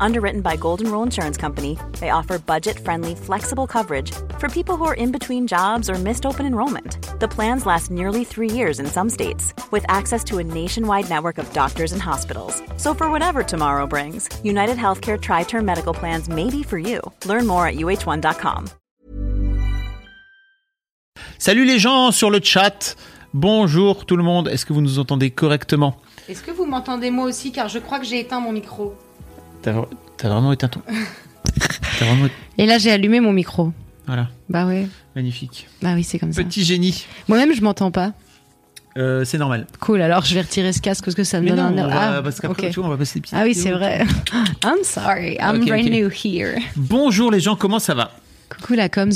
Underwritten by Golden Rule Insurance Company, they offer budget friendly, flexible coverage for people who are in between jobs or missed open enrollment. The plans last nearly three years in some states, with access to a nationwide network of doctors and hospitals. So, for whatever tomorrow brings, United Healthcare Tri Term Medical Plans may be for you. Learn more at uh1.com. Salut les gens sur le chat. Bonjour tout le monde. Est-ce que vous nous entendez correctement Est-ce que vous m'entendez moi aussi Car je crois que j'ai éteint mon micro. T'as vraiment éteint ton. Vraiment. Et là, j'ai allumé mon micro. Voilà, Bah ouais. magnifique. Bah oui, c'est comme ça. Petit génie. Moi-même, je m'entends pas. Euh, c'est normal. Cool, alors je vais retirer ce casque parce que ça me Mais donne non, un on va- Ah, parce qu'après, ok. tu vois, on va passer des Ah oui, c'est vrai. I'm sorry, I'm brand new here. Bonjour les gens, comment ça va? Coucou la coms.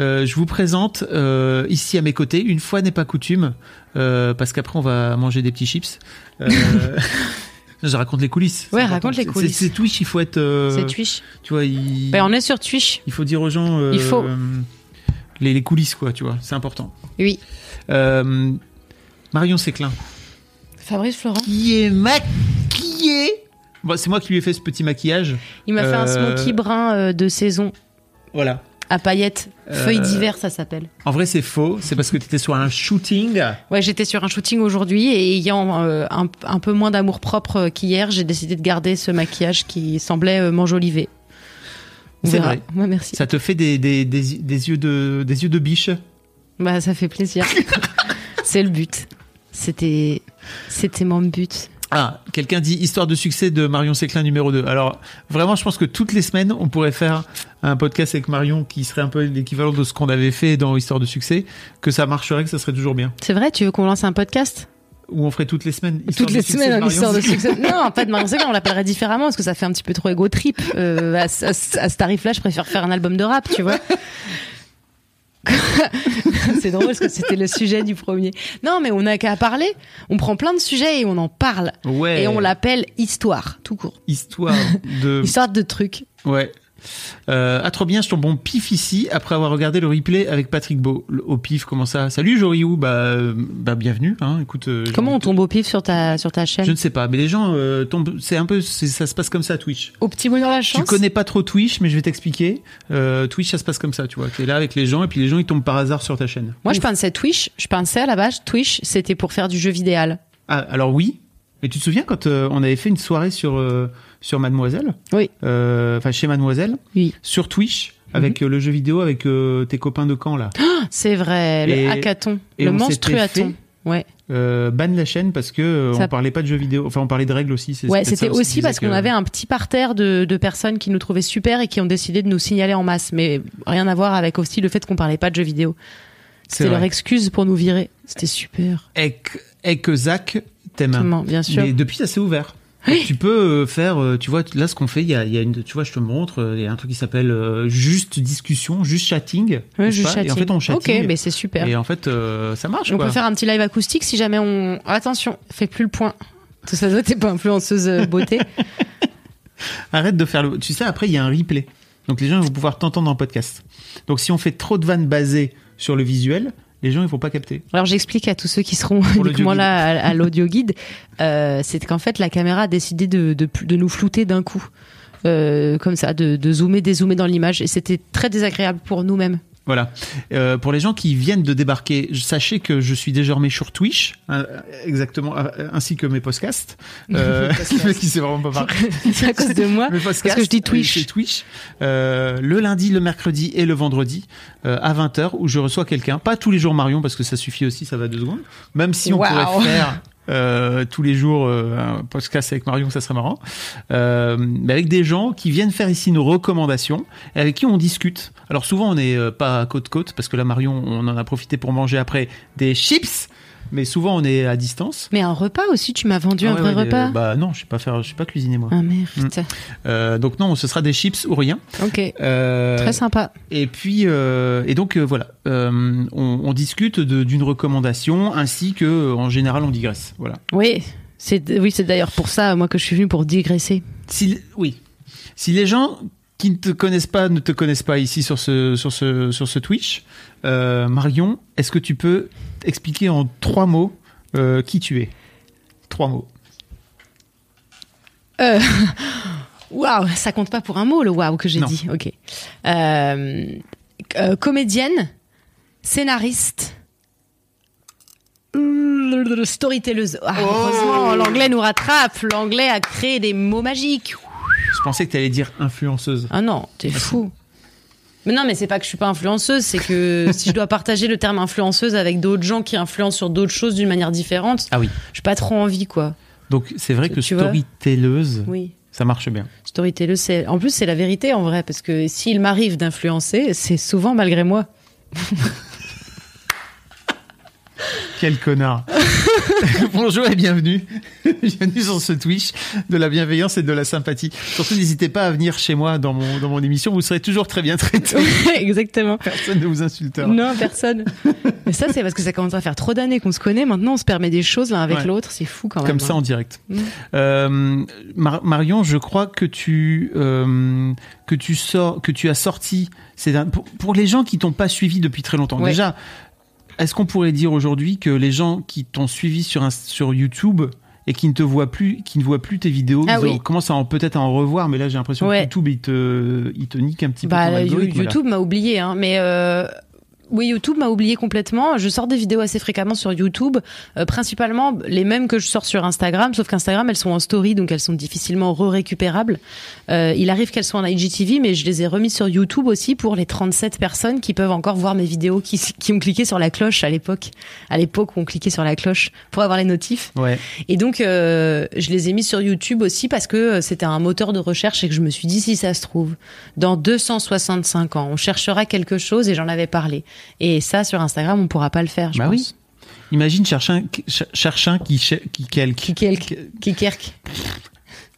Euh, Je vous présente euh, ici à mes côtés, une fois n'est pas coutume, parce qu'après on va manger des petits chips. Je raconte les coulisses. Ouais, raconte les coulisses. C'est Twitch, il faut être. euh, C'est Twitch. Tu vois, il, Bah, on est sur Twitch. il faut dire aux gens. euh, Il faut. Les, les coulisses, quoi, tu vois, c'est important. Oui. Euh, Marion Séclin. Fabrice Florent. Qui est maquillé? Bon, c'est moi qui lui ai fait ce petit maquillage. Il m'a fait un smoky brun de saison Voilà. À paillettes. Feuilles Euh, d'hiver, ça s'appelle. En vrai, c'est faux. C'est parce que tu étais sur un shooting. Ouais, j'étais sur un shooting aujourd'hui et ayant euh, un, un peu moins d'amour propre qu'hier, j'ai décidé de garder ce maquillage qui semblait euh, C'est vrai. Ouais, merci. Ça te fait des, des, des, des yeux, de, des yeux de biche? Bah, ça fait plaisir. C'est le but. C'était, c'était mon but. Ah, quelqu'un dit histoire de succès de Marion Séclin numéro 2. Alors, vraiment, je pense que toutes les semaines, on pourrait faire un podcast avec Marion qui serait un peu l'équivalent de ce qu'on avait fait dans Histoire de succès, que ça marcherait, que ça serait toujours bien. C'est vrai, tu veux qu'on lance un podcast? Ou on ferait toutes les semaines. Histoire Toutes de les succès semaines, une Marion histoire de succès. Non, pas de Marion Séclin, on l'appellerait différemment parce que ça fait un petit peu trop égo trip. Euh, à, à ce- à ce tarif-là, je préfère faire un album de rap, tu vois. c'est drôle parce que c'était le sujet du premier. Non, mais on n'a qu'à parler. On prend plein de sujets et on en parle. Ouais. Et on l'appelle histoire, tout court. Histoire de. Histoire de trucs. Ouais. Euh, ah trop bien, je tombe bon pif ici après avoir regardé le replay avec Patrick Beau. Le- Au pif, comment ça? Salut Joriou, bah, euh, bah bienvenue. Hein. Écoute, euh, Comment on tombe au pif sur ta, sur ta chaîne? Je ne sais pas, mais les gens euh, tombent. C'est un peu, c'est- ça se passe comme ça Twitch. Au petit bonheur la chance? Tu connais pas trop Twitch, mais je vais t'expliquer. Euh, Twitch, ça se passe comme ça, tu vois. T'es là avec les gens et puis les gens ils tombent par hasard sur ta chaîne. Moi, je pensais Twitch. Je pensais à la base, Twitch, c'était pour faire du jeu vidéal. Ah, alors oui. Mais tu te souviens quand euh, on avait fait une soirée sur euh, sur Mademoiselle, Oui. Euh, enfin chez Mademoiselle, Oui. sur Twitch avec Mhm. le jeu vidéo avec tes copains de camp là. C'est vrai, Et- le hackathon, et le on s'était monstruaton. Ouais. Euh, ban la chaîne parce que Ça- on parlait pas de jeux vidéo. Enfin, on parlait de règles aussi. c'est Ouais, c'était aussi parce qu'on avait un petit parterre de, de personnes qui nous trouvaient super et qui ont décidé de nous signaler en masse. Mais rien à voir avec aussi le fait qu'on parlait pas de jeux vidéo. C'est C'était leur excuse pour nous virer. C'était super. Et que- et que Zach Comment, bien sûr. Mais depuis, ça s'est ouvert. Tu peux euh, faire, euh, tu vois, là, ce qu'on fait, il y a, il y a une, tu vois, je te montre, euh, il y a un truc qui s'appelle euh, juste discussion, juste chatting. Je pas? Chatting. Et en fait, on Ok, chatting. mais c'est super. Et en fait, euh, ça marche, on quoi. peut faire un petit live acoustique si jamais on. Attention, fais plus le point. Tout ça, doit t'es pas influenceuse beauté. Arrête de faire le. Tu sais, après, il y a un replay. Donc, les gens vont pouvoir t'entendre en podcast. Donc, si on fait trop de vannes basées sur le visuel, les gens, ils vont pas capter. Alors j'explique à tous ceux qui seront uniquement là à, à l'audio guide, euh, c'est qu'en fait la caméra a décidé de, de, de nous flouter d'un coup, Euh, comme ça, de, de zoomer, dézoomer dans l'image, et c'était très désagréable pour nous-mêmes. Voilà. Euh, pour les gens qui viennent de débarquer, sachez que je suis désormais sur Twitch, euh, exactement, euh, ainsi que mes podcasts. Euh, il sait vraiment pas parler. c'est à cause de moi. Parce que je dis Twitch. euh, C'est Twitch. Euh, le lundi, le mercredi et le vendredi euh, à 20h où je reçois quelqu'un. Pas tous les jours Marion parce que ça suffit aussi, ça va deux secondes. Même si on Wow. pourrait faire euh, tous les jours euh, un podcast avec Marion, ça serait marrant. Euh, mais avec des gens qui viennent faire ici nos recommandations et avec qui on discute. Alors souvent on n'est euh, pas côte côte parce que là Marion, on en a profité pour manger après des chips. Mais souvent on est à distance. Mais un repas aussi, tu m'as vendu Ah un ouais, vrai ouais, repas. Bah non, je sais pas faire, je sais pas cuisiner moi. Ah merde. Euh, donc non, ce sera des chips ou rien. Ok. Euh, Très sympa. et puis, euh, et donc euh, voilà, euh, on, on discute d'une recommandation ainsi que, euh, en général, on digresse. Voilà. Oui, c'est oui, c'est d'ailleurs pour ça moi que je suis venue pour digresser. Si, oui, si les gens qui ne te connaissent pas ne te connaissent pas ici sur ce, sur ce, sur ce Twitch, euh, Marion, est-ce que tu peux expliquer en trois mots euh, qui tu es Trois mots. Euh, Waouh, ça compte pas pour un mot le waouh que j'ai Non. dit. Ok. Euh, comédienne, scénariste, storytelleuse. Ah, Oh. Heureusement, l'anglais nous rattrape. L'anglais a créé des mots magiques. Je pensais que tu allais dire influenceuse. Ah non, t'es fou. Mais non, mais c'est pas que je suis pas influenceuse, c'est que si je dois partager le terme influenceuse avec d'autres gens qui influencent sur d'autres choses d'une manière différente, Ah oui. j'ai pas trop envie, quoi. Donc c'est vrai Tu- que tu storytelleuse, Oui. ça marche bien. Storyteller, c'est en plus c'est la vérité en vrai parce que s'il m'arrive d'influencer, c'est souvent malgré moi. Quel connard. Bonjour et bienvenue. bienvenue sur ce Twitch de la bienveillance et de la sympathie. Surtout n'hésitez pas à venir chez moi dans mon, dans mon émission, vous serez toujours très bien traité. Exactement. Personne ne vous insultera. Non, personne. Mais ça c'est parce que ça commence à faire trop d'années qu'on se connaît. Maintenant, on se permet des choses l'un avec Ouais. l'autre. C'est fou quand même. Comme ça hein. en direct. Mm. Euh, Mar- Marion, je crois que tu euh, que tu sors, que tu as sorti. C'est pour, pour les gens qui t'ont pas suivi depuis très longtemps. Ouais. Déjà, est-ce qu'on pourrait dire aujourd'hui que les gens qui t'ont suivi sur un- sur YouTube et qui ne te voient plus, qui ne voient plus tes vidéos, Ah ils ont- oui. commencent à peut-être à en revoir, mais là j'ai l'impression Ouais. que YouTube il te il te nique un petit peu Bah, ton là. YouTube m'a oublié, hein, mais euh, oui, YouTube m'a oublié complètement. Je sors des vidéos assez fréquemment sur YouTube, euh, principalement les mêmes que je sors sur Instagram, sauf qu'Instagram elles sont en story, donc elles sont difficilement re-récupérables. Euh, il arrive qu'elles soient en IGTV, mais je les ai remises sur YouTube aussi pour les 37 personnes qui peuvent encore voir mes vidéos, qui, qui ont cliqué sur la cloche à l'époque, à l'époque où on cliquait sur la cloche pour avoir les notifs. Ouais. Et donc, euh, je les ai mis sur YouTube aussi parce que euh, c'était un moteur de recherche et que je me suis dit, si ça se trouve, dans 265 ans, on cherchera quelque chose et j'en avais parlé. Et ça, sur Instagram, on pourra pas le faire, je Bah pense. oui. Imagine chercher un, qui qui quelque Qui quelque, qui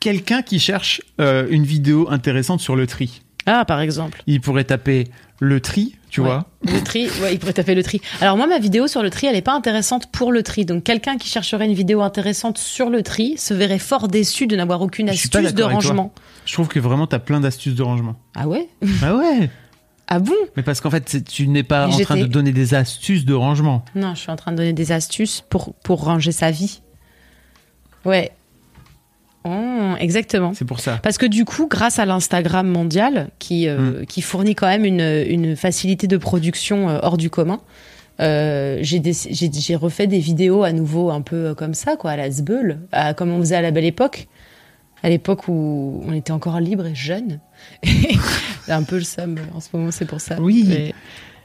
quelqu'un qui cherche euh, une vidéo intéressante sur le tri. Ah, par exemple. Il pourrait taper le tri, tu Ouais. vois. Le tri, ouais, il pourrait taper le tri. Alors moi, ma vidéo sur le tri, elle est pas intéressante pour le tri. Donc quelqu'un qui chercherait une vidéo intéressante sur le tri se verrait fort déçu de n'avoir aucune astuce de rangement. Je trouve que vraiment t'as plein d'astuces de rangement. Ah ouais? Ah ouais. Ah bon? Mais parce qu'en fait, tu n'es pas en train de donner des astuces de rangement. Non, je suis en train de donner des astuces pour, pour ranger sa vie. Ouais. Oh, exactement. C'est pour ça. Parce que du coup, grâce à l'Instagram mondial, qui, euh, Mm. qui fournit quand même une, une facilité de production euh, hors du commun, euh, j'ai refait des vidéos à nouveau un peu comme ça, quoi, à la zbeul, à- comme on faisait à la belle époque. À l'époque où on était encore libre et jeune. Un peu le seum en ce moment, c'est pour ça. Oui. Mais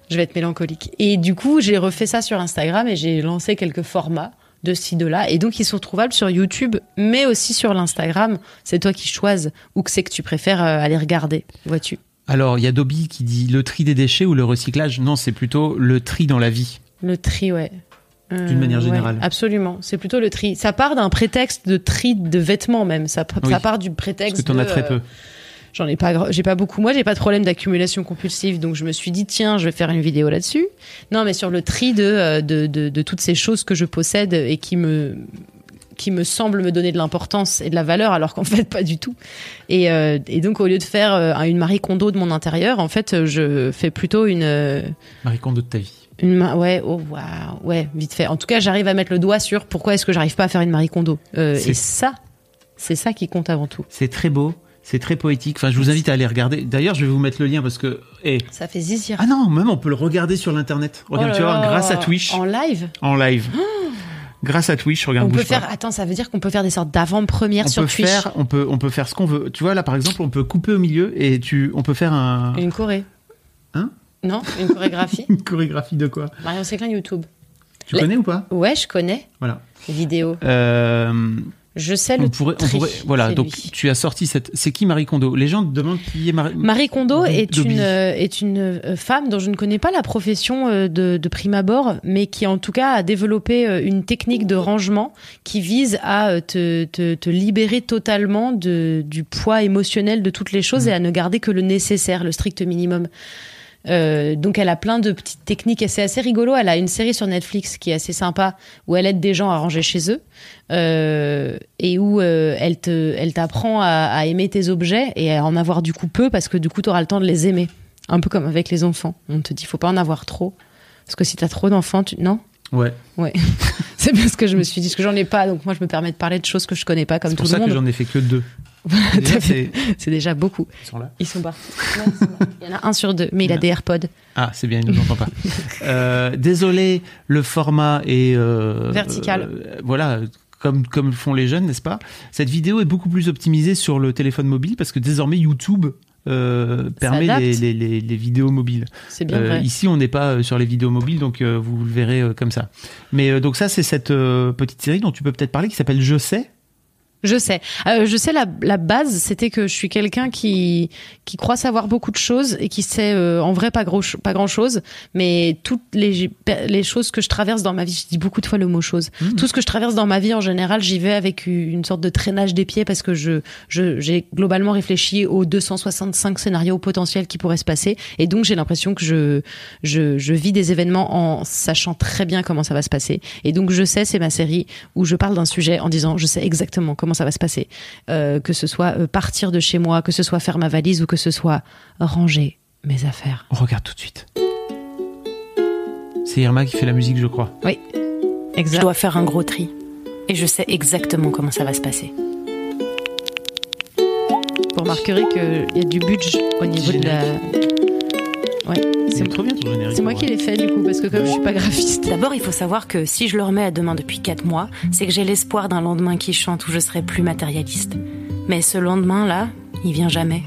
je vais être mélancolique. Et du coup, j'ai refait ça sur Instagram et j'ai lancé quelques formats de ci, de là. Et donc, ils sont trouvables sur YouTube, mais aussi sur l'Instagram. C'est toi qui choisis où que c'est que tu préfères euh, aller regarder, vois-tu. Alors, il y a Dobby qui dit le tri des déchets ou le recyclage? Non, c'est plutôt le tri dans la vie. Le tri, ouais. Euh, D'une manière ouais, générale. absolument. C'est plutôt le tri. Ça part d'un prétexte de tri de vêtements même. Ça, Oui. ça part du Parce prétexte. que t'en as très euh, peu. J'en ai pas, j'ai pas beaucoup. Moi, j'ai pas de problème d'accumulation compulsive, donc je me suis dit tiens, je vais faire une vidéo là-dessus. Non, mais sur le tri de, euh, de, de, de toutes ces choses que je possède et qui me qui me semblent me donner de l'importance et de la valeur, alors qu'en fait pas du tout. Et, euh, et donc au lieu de faire euh, une Marie Kondo de mon intérieur, en fait, je fais plutôt une euh, Marie Kondo de ta vie. Une ma- ouais oh waouh ouais vite fait. En tout cas, j'arrive à mettre le doigt sur pourquoi est-ce que j'arrive pas à faire une Marie Kondo. Euh, C'est- et ça, c'est ça qui compte avant tout. C'est très beau. C'est très poétique. Enfin, je vous invite à aller regarder. D'ailleurs, je vais vous mettre le lien parce que. eh. Ça fait zizir. Ah non, même on peut le regarder sur l'internet. Regarde, Oh tu là vas voir, là, grâce à Twitch, En live? En live. grâce à Twitch, regarde. On peut pas. faire. Attends, ça veut dire qu'on peut faire des sortes d'avant-premières on sur peut Twitch. faire, on peut, on peut faire ce qu'on veut. Tu vois là, par exemple, on peut couper au milieu et tu, on peut faire un, Une choré. Non, une chorégraphie. une chorégraphie de quoi? Marion Séclin YouTube. Tu connais ou pas? Ouais, je connais. Voilà. Vidéo. Euh, Je sais le. on pourrait, on pourrait, voilà. Donc lui. tu as sorti cette. C'est qui Marie Kondo? Les gens te demandent qui est Marie. Marie Kondo Dobby. est une, euh, est une euh, femme dont je ne connais pas la profession euh, de, de prime abord, mais qui en tout cas a développé euh, une technique de rangement qui vise à euh, te, te, te libérer totalement de, du poids émotionnel de toutes les choses Mm. et à ne garder que le nécessaire, le strict minimum. Euh, donc elle a plein de petites techniques et c'est assez rigolo. Elle a une série sur Netflix qui est assez sympa où elle aide des gens à ranger chez eux euh, et où euh, elle te, elle t'apprend à, à aimer tes objets et à en avoir du coup peu parce que du coup tu auras le temps de les aimer. Un peu comme avec les enfants. On te dit faut pas en avoir trop parce que si t'as trop d'enfants, tu non? Ouais. Ouais. c'est bien ce que je me suis dit, parce que j'en ai pas, donc moi je me permets de parler de choses que je connais pas comme C'est tout pour ça le que monde. j'en ai fait que deux. C'est- déjà beaucoup. Ils sont là. Ils sont partis. Ouais, ils sont là. Il y en a un sur deux, mais il a des AirPods. Ah, c'est bien, il nous entend pas. Euh, désolé, le format est euh, Vertical. euh, voilà, comme font les jeunes, n'est-ce pas? Cette vidéo est beaucoup plus optimisée sur le téléphone mobile parce que désormais YouTube euh, permet les, les, les, les vidéos mobiles. C'est bien Euh, vrai. ici, on n'est pas sur les vidéos mobiles, donc euh, vous le verrez euh, comme ça. Mais euh, donc ça, c'est cette euh, petite série dont tu peux peut-être parler qui s'appelle Je sais. Je sais. Euh, je sais la, la base, c'était que je suis quelqu'un qui qui croit savoir beaucoup de choses et qui sait euh, en vrai pas gros pas grand chose, mais toutes les les choses que je traverse dans ma vie, je dis beaucoup de fois le mot chose. Tout ce que je traverse dans ma vie en général, j'y vais avec une sorte de traînage des pieds parce que je je j'ai globalement réfléchi aux 265 scénarios potentiels qui pourraient se passer et donc j'ai l'impression que je je je vis des événements en sachant très bien comment ça va se passer et donc je sais c'est ma série où je parle d'un sujet en disant je sais exactement comment ça va se passer Euh, que ce soit euh, partir de chez moi que ce soit faire ma valise ou que ce soit ranger mes affaires On regarde tout de suite. C'est Irma qui fait la musique, je crois. Je exact dois faire un gros tri. Et je sais exactement comment ça va se passer. vous remarquerez qu'il y a du budget au niveau de la c'est trop bien ton générique. c'est moi qui l'ai fait du coup parce que comme je suis pas graphiste D'abord, il faut savoir que si je le remets à demain depuis 4 mois, c'est que j'ai l'espoir d'un lendemain qui chante où je serai plus matérialiste. Mais ce lendemain-là, il vient jamais.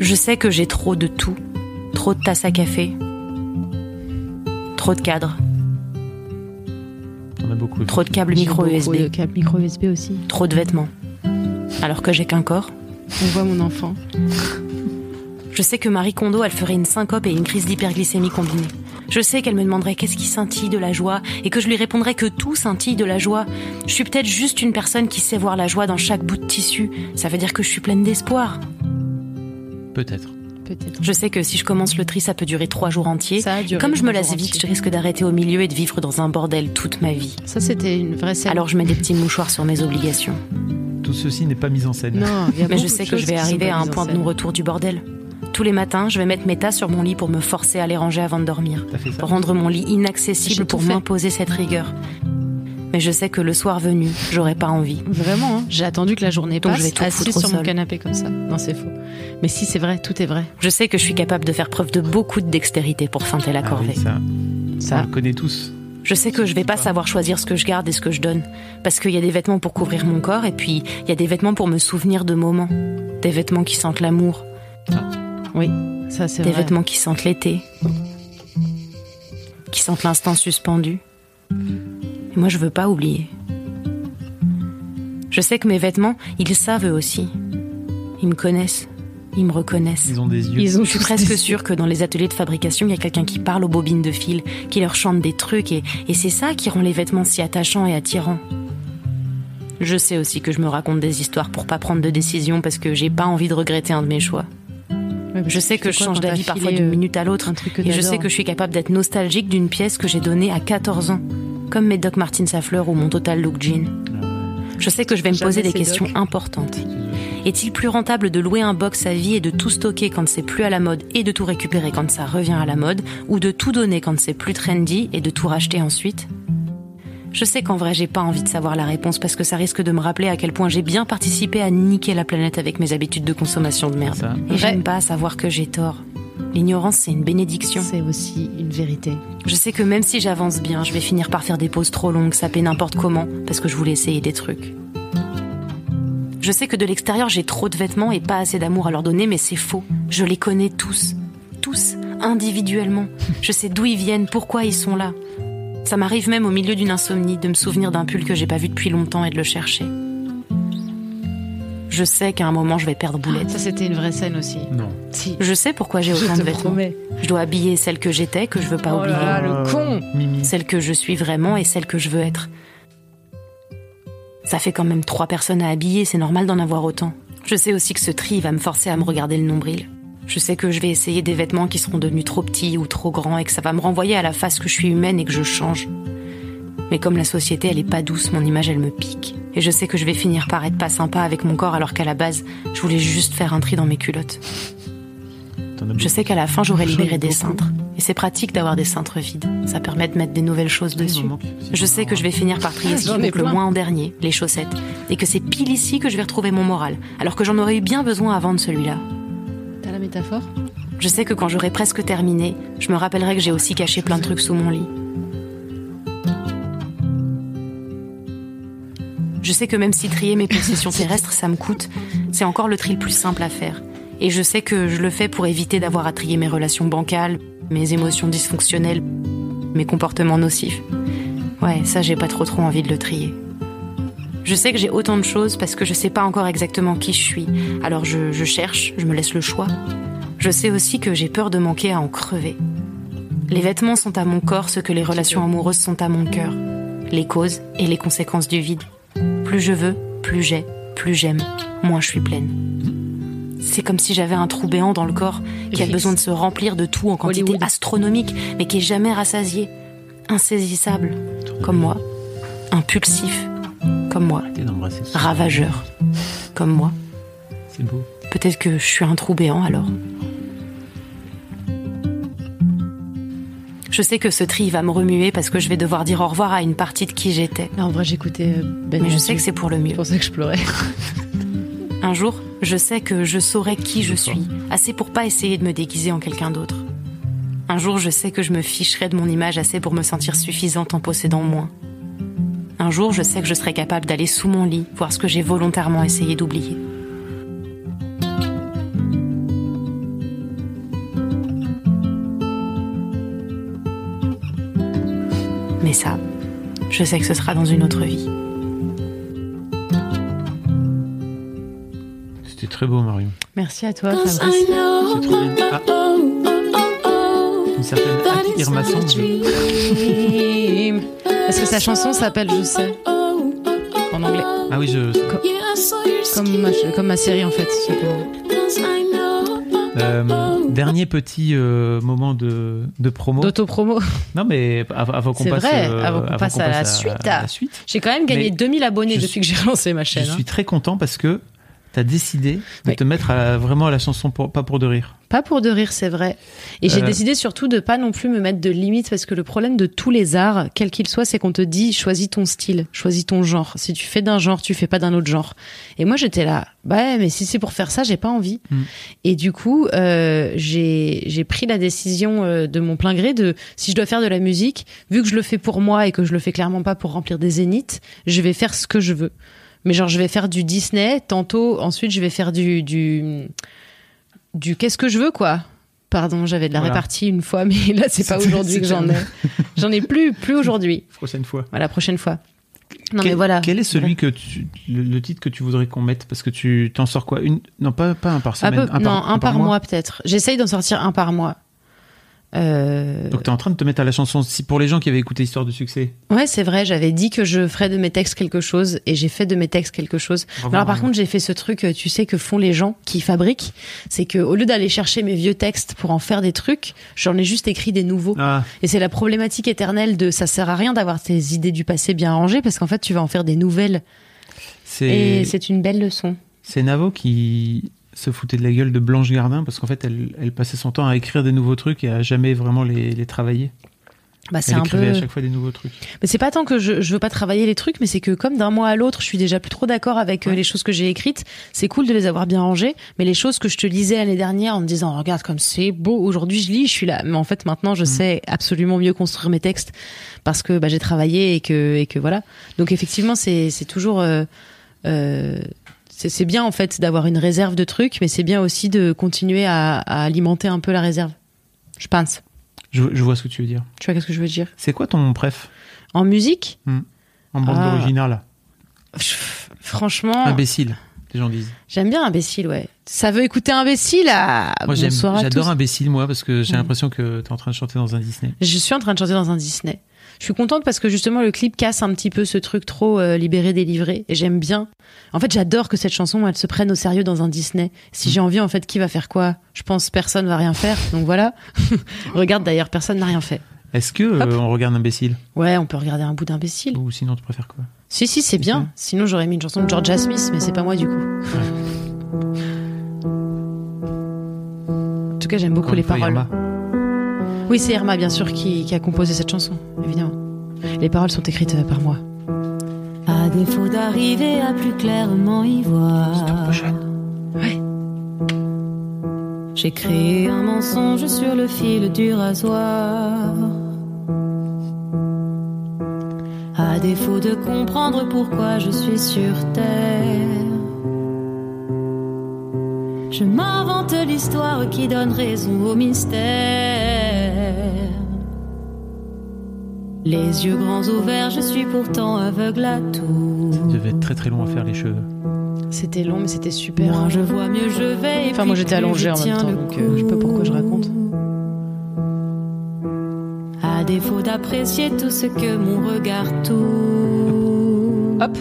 Je sais que j'ai trop de tout. Trop de tasses à café. Trop de cadres. On a beaucoup. Trop de câbles micro USB. de câbles micro USB aussi Trop de vêtements. Alors que j'ai qu'un corps. on voit mon enfant Je sais que Marie Kondo, elle ferait une syncope et une crise d'hyperglycémie combinée. Je sais qu'elle me demanderait qu'est-ce qui scintille de la joie et que je lui répondrais que tout scintille de la joie. Je suis peut-être juste une personne qui sait voir la joie dans chaque bout de tissu. Ça veut dire que je suis pleine d'espoir. Peut-être. peut-être Je sais que si je commence le tri, ça peut durer trois jours entiers. Ça a duré comme je me lasse vite, je risque d'arrêter au milieu et de vivre dans un bordel toute ma vie. ça c'était une vraie scène Alors je mets des petits mouchoirs sur mes obligations. Tout ceci n'est pas mis en scène. non y a Mais je sais que je vais arriver à un point de non-retour du bordel. Tous les matins, je vais mettre mes tasses sur mon lit pour me forcer à les ranger avant de dormir. T'as Pour rendre mon lit inaccessible pour m'imposer cette rigueur. Mais je sais que le soir venu, j'aurai pas envie. Vraiment, hein. j'ai attendu que la journée Donc passe, je vais tout assise foutre au sur mon canapé comme ça. Non, c'est faux. Mais si, c'est vrai, tout est vrai. Je sais que je suis capable de faire preuve de beaucoup de dextérité pour feinter la Ah corvée. oui, ça. Ça. On le connaît tous. Je sais que je vais pas savoir choisir ce que je garde et ce que je donne. Parce qu'il y a des vêtements pour couvrir mon corps et puis il y a des vêtements pour me souvenir de moments. Des vêtements qui sentent l'amour. Oui, ça c'est Des vrai. vêtements qui sentent l'été. Qui sentent l'instant suspendu. Et moi, je veux pas oublier. Je sais que mes vêtements, ils savent eux aussi. Ils me connaissent. Ils me reconnaissent. Ils ont des yeux. Ils ont Je suis presque sûre que dans les ateliers de fabrication, il y a quelqu'un qui parle aux bobines de fil, qui leur chante des trucs, et, et c'est ça qui rend les vêtements si attachants et attirants. Je sais aussi que je me raconte des histoires pour pas prendre de décision parce que j'ai pas envie de regretter un de mes choix. Ouais, Je sais que je change d'avis parfois d'une euh, minute à l'autre. Et je sais que je suis capable d'être nostalgique d'une pièce que j'ai donnée à 14 ans, comme mes Doc Martens à fleurs ou mon Total Look Jean. Je sais que je vais me poser des questions Doc. importantes. Est-il plus rentable de louer un box à vie et de tout stocker quand c'est plus à la mode et de tout récupérer quand ça revient à la mode, ou de tout donner quand c'est plus trendy et de tout racheter ensuite? Je sais qu'en vrai j'ai pas envie de savoir la réponse parce que ça risque de me rappeler à quel point j'ai bien participé à niquer la planète avec mes habitudes de consommation de merde. Ça. Et j'aime pas savoir que j'ai tort. L'ignorance c'est une bénédiction. C'est aussi une vérité. Je sais que même si j'avance bien, je vais finir par faire des pauses trop longues, saper n'importe comment, parce que je voulais essayer des trucs. Je sais que de l'extérieur, j'ai trop de vêtements et pas assez d'amour à leur donner, mais c'est faux. Je les connais tous. Tous, individuellement. Je sais d'où ils viennent, pourquoi ils sont là. Ça m'arrive même au milieu d'une insomnie de me souvenir d'un pull que j'ai pas vu depuis longtemps et de le chercher. Je sais qu'à un moment, je vais perdre boulette. Ça, c'était une vraie scène aussi. Non. Si. Je sais pourquoi j'ai autant de vêtements. promets. Je dois habiller celle que j'étais, que je veux pas Oh oublier. là, le con Mimi. celle que je suis vraiment et celle que je veux être. Ça fait quand même trois personnes à habiller, c'est normal d'en avoir autant. Je sais aussi que ce tri va me forcer à me regarder le nombril. Je sais que je vais essayer des vêtements qui seront devenus trop petits ou trop grands et que ça va me renvoyer à la face que je suis humaine et que je change. Mais comme la société, elle est pas douce, mon image, elle me pique. Et je sais que je vais finir par être pas sympa avec mon corps alors qu'à la base, je voulais juste faire un tri dans mes culottes. Je sais qu'à la fin, j'aurai libéré des cintres. Et c'est pratique d'avoir des cintres vides. Ça permet de mettre des nouvelles choses dessus. Je sais que je vais finir par trier ce qui manque le moins en dernier, les chaussettes. Et que c'est pile ici que je vais retrouver mon moral. Alors que j'en aurais eu bien besoin avant de celui-là. Métaphore Je sais que quand j'aurai presque terminé, je me rappellerai que j'ai aussi caché plein de trucs sous mon lit. Je sais que même si trier mes possessions terrestres, ça me coûte, c'est encore le tri le plus simple à faire. Et je sais que je le fais pour éviter d'avoir à trier mes relations bancales, mes émotions dysfonctionnelles, mes comportements nocifs. Ouais, ça j'ai pas trop trop envie de le trier. Je sais que j'ai autant de choses parce que je sais pas encore exactement qui je suis. Alors je, je cherche, je me laisse le choix. Je sais aussi que j'ai peur de manquer à en crever. Les vêtements sont à mon corps ce que les relations amoureuses sont à mon cœur. Les causes et les conséquences du vide. Plus je veux, plus j'ai, plus j'aime, moins je suis pleine. C'est comme si j'avais un trou béant dans le corps qui a besoin de se remplir de tout en quantité Hollywood. astronomique, mais qui est jamais rassasié. Insaisissable, comme moi. Impulsif, comme moi. Ravageur, comme moi. C'est beau. Peut-être que je suis un trou béant alors. Je sais que ce tri va me remuer parce que je vais devoir dire au revoir à une partie de qui j'étais. En vrai, j'écoutais euh, Ben Mais je sais que c'est pour le mieux. C'est pour ça que je pleurais. Un jour, je sais que je saurai qui je suis, assez pour pas essayer de me déguiser en quelqu'un d'autre. Un jour, je sais que je me ficherai de mon image assez pour me sentir suffisante en possédant moins. Un jour, je sais que je serai capable d'aller sous mon lit, voir ce que j'ai volontairement essayé d'oublier. Mais ça, je sais que ce sera dans une autre vie. C'était très beau, Marion. Merci à toi, Fabrice. Trop bien. Ah, une certaine Aki Est-ce que sa chanson s'appelle Je sais en anglais Ah oui, je. comme ma, comme ma série en fait. Euh, dernier petit euh, moment de, de promo. D'auto-promo. Non, mais av- avant qu'on passe, vrai, euh, avant qu'on passe à la suite. à la suite. J'ai quand même gagné Mais 2000 abonnés je depuis suis- que j'ai lancé ma Je chaîne. hein. suis très content parce que tu as décidé de Oui. te mettre à, vraiment à la chanson pour, pas pour de rire. Pas pour de rire, c'est vrai. Et j'ai Euh. décidé surtout de pas non plus me mettre de limites parce que le problème de tous les arts, quel qu'il soit, c'est qu'on te dit choisis ton style, choisis ton genre. Si tu fais d'un genre, tu fais pas d'un autre genre. Et moi j'étais là, bah mais si c'est pour faire ça, j'ai pas envie. Mm. Et du coup, euh, j'ai j'ai pris la décision euh, de mon plein gré de si je dois faire de la musique, vu que je le fais pour moi et que je le fais clairement pas pour remplir des zéniths, je vais faire ce que je veux. Mais genre je vais faire du Disney, tantôt ensuite je vais faire du du du qu'est-ce que je veux quoi. Pardon, j'avais de la Voilà. répartie une fois, mais là c'est pas aujourd'hui que j'en ai. J'en ai plus, plus aujourd'hui. Prochaine fois. Voilà, prochaine fois. Non quel, mais voilà. quel est celui que tu, le, le titre que tu voudrais qu'on mette? Parce que tu t'en sors quoi? Une, Non, pas, pas un par Un semaine. peu- non, un par, mois, peut-être. J'essaye d'en sortir un par mois. Euh, Donc tu es en train de te mettre à la chanson. Si pour les gens qui avaient écouté Histoire de succès, Ouais, c'est vrai, j'avais dit que je ferais de mes textes quelque chose et j'ai fait de mes textes quelque chose. Bravo, alors par contre, j'ai fait ce truc, euh, tu sais, que font les gens qui fabriquent, c'est que au lieu d'aller chercher mes vieux textes pour en faire des trucs, j'en ai juste écrit des nouveaux. ah, Et c'est la problématique éternelle de ça sert à rien d'avoir tes idées du passé bien rangées parce qu'en fait, tu vas en faire des nouvelles. Et c'est une belle leçon. c'est Navo qui se foutait de la gueule de Blanche Gardin parce qu'en fait elle, elle passait son temps à écrire des nouveaux trucs et à jamais vraiment les, les travailler. Bah, c'est Elle un écrivait peu. à chaque fois des nouveaux trucs. Mais c'est pas tant que je, je veux pas travailler les trucs, mais c'est que comme d'un mois à l'autre, je suis déjà plus trop d'accord avec euh, Ouais. les choses que j'ai écrites. C'est cool de les avoir bien rangées, mais les choses que je te lisais l'année dernière en me disant regarde comme c'est beau. Aujourd'hui, je lis, je suis là. Mais en fait, maintenant, je sais absolument mieux construire mes textes parce que bah, j'ai travaillé et que et que voilà. Donc effectivement, c'est c'est toujours euh, euh, c'est bien en fait d'avoir une réserve de trucs, mais c'est bien aussi de continuer à, à alimenter un peu la réserve. Je pense. Je, je vois ce que tu veux dire. Tu vois qu'est-ce que je veux dire? C'est quoi ton préf? En musique, en bande Ah. originale franchement. Imbécile, les gens disent. J'aime bien imbécile, ouais. Ça veut écouter imbécile à Moi j'aime, j'adore. Imbécile moi parce que j'ai l'impression que tu es en train de chanter dans un Disney. Je suis en train de chanter dans un Disney. Je suis contente parce que justement le clip casse un petit peu ce truc trop euh, libéré délivré et j'aime bien. En fait, j'adore que cette chanson elle se prenne au sérieux dans un Disney. Si j'ai envie en fait qui va faire quoi? Je pense personne va rien faire. Donc voilà. Regarde d'ailleurs, personne n'a rien fait. Est-ce que euh, on regarde imbécile? Ouais, on peut regarder un bout d'imbécile. ou sinon tu préfères quoi? Si si, c'est bien. Sinon j'aurais mis une chanson de Georgia Smith, mais c'est pas moi du coup. En tout cas, j'aime beaucoup les paroles. Oui, c'est Irma, bien sûr, qui, qui a composé cette chanson, évidemment. Les paroles sont écrites euh, par moi. À défaut d'arriver à plus clairement y voir. Ouais. J'ai créé un mensonge sur le fil du rasoir. À défaut de comprendre pourquoi je suis sur terre. Je m'invente l'histoire qui donne raison au mystère. Les yeux grands ouverts, je suis pourtant aveugle à tout. Ça devait être très très long à faire les cheveux. C'était long, mais c'était super. Je vois, mieux je vais. et Enfin, moi, j'étais allongée en même temps, donc, euh, je sais pas pourquoi je raconte. À défaut d'apprécier tout ce que mon regard touche. Hop.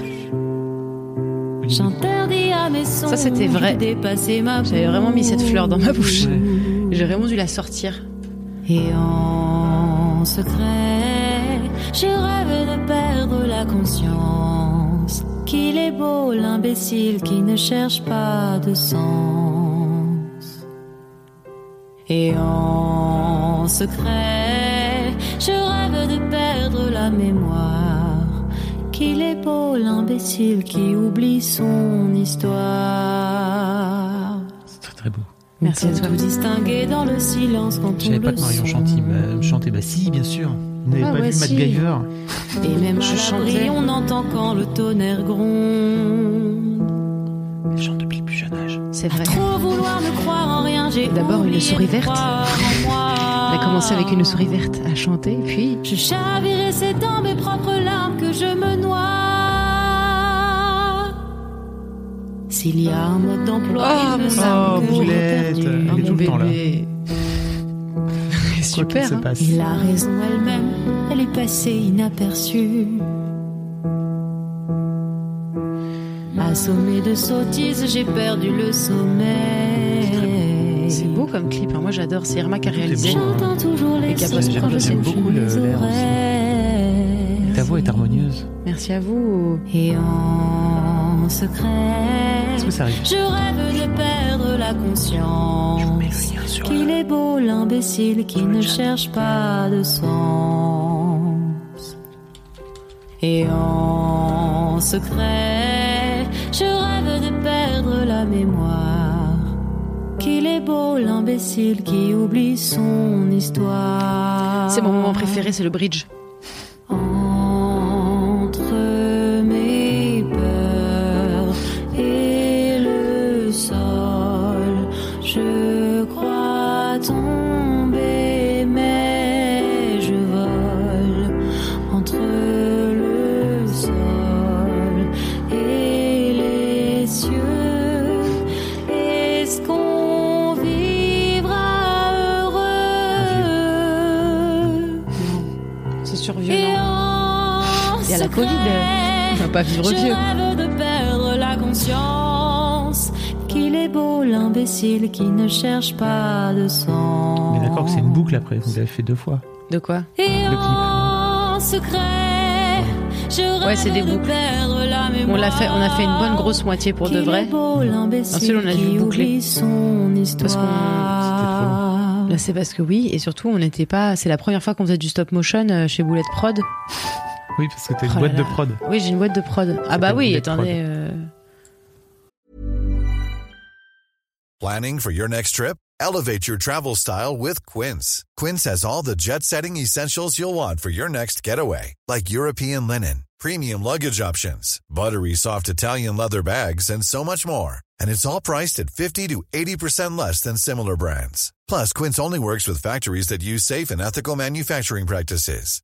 J'interdis Ça, c'était vrai. J'avais vraiment mis cette fleur dans ma bouche. J'ai vraiment dû la sortir. Et en secret, je rêve de perdre la conscience qu'il est beau l'imbécile qui ne cherche pas de sens. Et en secret, je rêve de perdre la mémoire qu'il est beau l'imbécile qui oublie son histoire. C'est très très beau. Merci à toi. Tout distinguer dans le silence quand Je savais pas que Marion. Chanty bah, chantait. Bah si, bien sûr. Vous n'avez Ah pas ouais, vu si. MacGyver Et même Je chantais. on entend quand le tonnerre gronde. Elle chante depuis le plus jeune âge. C'est vrai. Trop vouloir ne croire en rien, j'ai D'abord, une souris verte. Elle a commencé avec une souris verte à chanter, puis Je chavirais, c'est dans mes propres larmes que je S'il y a un mode d'emploi, Oh, il me oh, Boulette, elle est tout le temps là. Super. se se passe. Et la raison elle-même, elle est passée inaperçue. Assommé de sottises, j'ai perdu le sommeil. C'est beau comme clip, hein. moi j'adore. C'est Irma qui a réalisé. beau. J'entends toujours les j'aime beaucoup l'air. Ta voix est harmonieuse. Merci à vous. Et en secret, Est-ce que ça arrive je rêve de perdre la conscience. Qu'il est beau l'imbécile qui ne cherche pas de sens. Et en secret, je rêve de perdre la mémoire. Qu'il est beau l'imbécile qui oublie son histoire. C'est mon moment préféré, c'est le bridge. Covid, on va pas vivre je vieux. rêve de perdre la conscience qu'il est beau l'imbécile qui ne cherche pas de sens. On est d'accord que c'est une boucle après. Vous l'avez fait deux fois. De quoi Et Le clip. en secret, je rêve Ouais, c'est des de boucles. perdre la mémoire. On l'a fait, on a fait une bonne grosse moitié pour de vrai. Ensuite, on a dû boucler. son Parce qu'on- histoire. Là, c'est parce que oui, et surtout, on n'était pas. C'est la première fois qu'on faisait du stop motion euh, chez Boulette Prod. Oui, parce que t'as une Oh là boîte de prod. Oui, j'ai une boîte de prod. Ah bah oui, attendez. Euh, Planning for your next trip? Elevate your travel style with Quince. Quince has all the jet setting essentials you'll want for your next getaway, like European linen, premium luggage options, buttery soft Italian leather bags, and so much more. And it's all priced at 50 to 80% less than similar brands. Plus, Quince only works with factories that use safe and ethical manufacturing practices.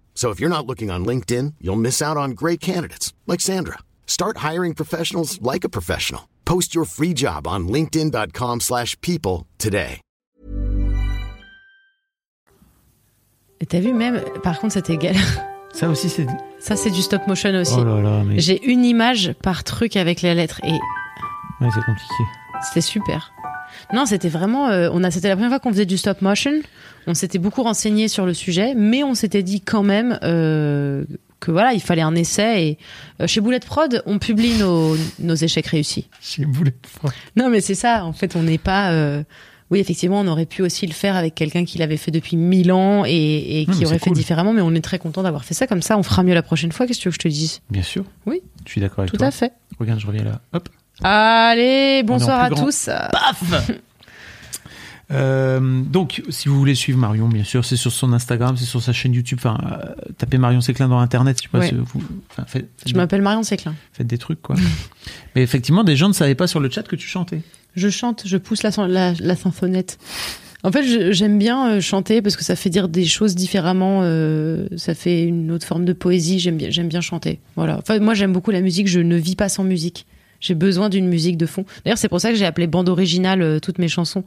So if you're not looking on LinkedIn, you'll miss out on great candidates like Sandra. Start hiring professionals like a professional. Post your free job on linkedin.com/people slash people today. Et t'as vu même, par contre, c'était galère. Ça aussi, c'est. Ça, c'est du stop motion aussi. Oh là là, mais J'ai une image par truc avec les lettres et ouais, c'est compliqué. c'était super. Non, c'était vraiment. euh, on a, c'était la première fois qu'on faisait du stop motion. On s'était beaucoup renseigné sur le sujet, mais on s'était dit quand même euh, que voilà, il fallait un essai. Et euh, chez Boulette Prod, on publie nos, nos échecs réussis. J'ai voulu. Non, mais c'est ça. En fait, on n'est pas. euh, Oui, effectivement, on aurait pu aussi le faire avec quelqu'un qui l'avait fait depuis mille ans et, qui aurait fait cool. différemment. Mais on est très content d'avoir fait ça comme ça. On fera mieux la prochaine fois. Qu'est-ce que tu veux que je te dise? Bien sûr. Oui. Je suis d'accord avec Tout toi. à fait. Regarde, je reviens là. Hop. Allez, bonsoir à grand. tous. Paf Euh, donc, si vous voulez suivre Marion, bien sûr, c'est sur son Instagram, c'est sur sa chaîne YouTube. Enfin, euh, tapez Marion Séclin dans Internet. Je Ouais. si Je m'appelle Marion Séclin. faites des trucs, quoi. Mais effectivement, des gens ne savaient pas sur le chat que tu chantais. Je chante, je pousse la, la, la symphonette. En fait, j'aime bien euh, chanter parce que ça fait dire des choses différemment. euh, ça fait une autre forme de poésie. J'aime bien, j'aime bien chanter. Voilà. Enfin, moi, j'aime beaucoup la musique. Je ne vis pas sans musique. J'ai besoin d'une musique de fond. D'ailleurs, c'est pour ça que j'ai appelé bande originale euh, toutes mes chansons.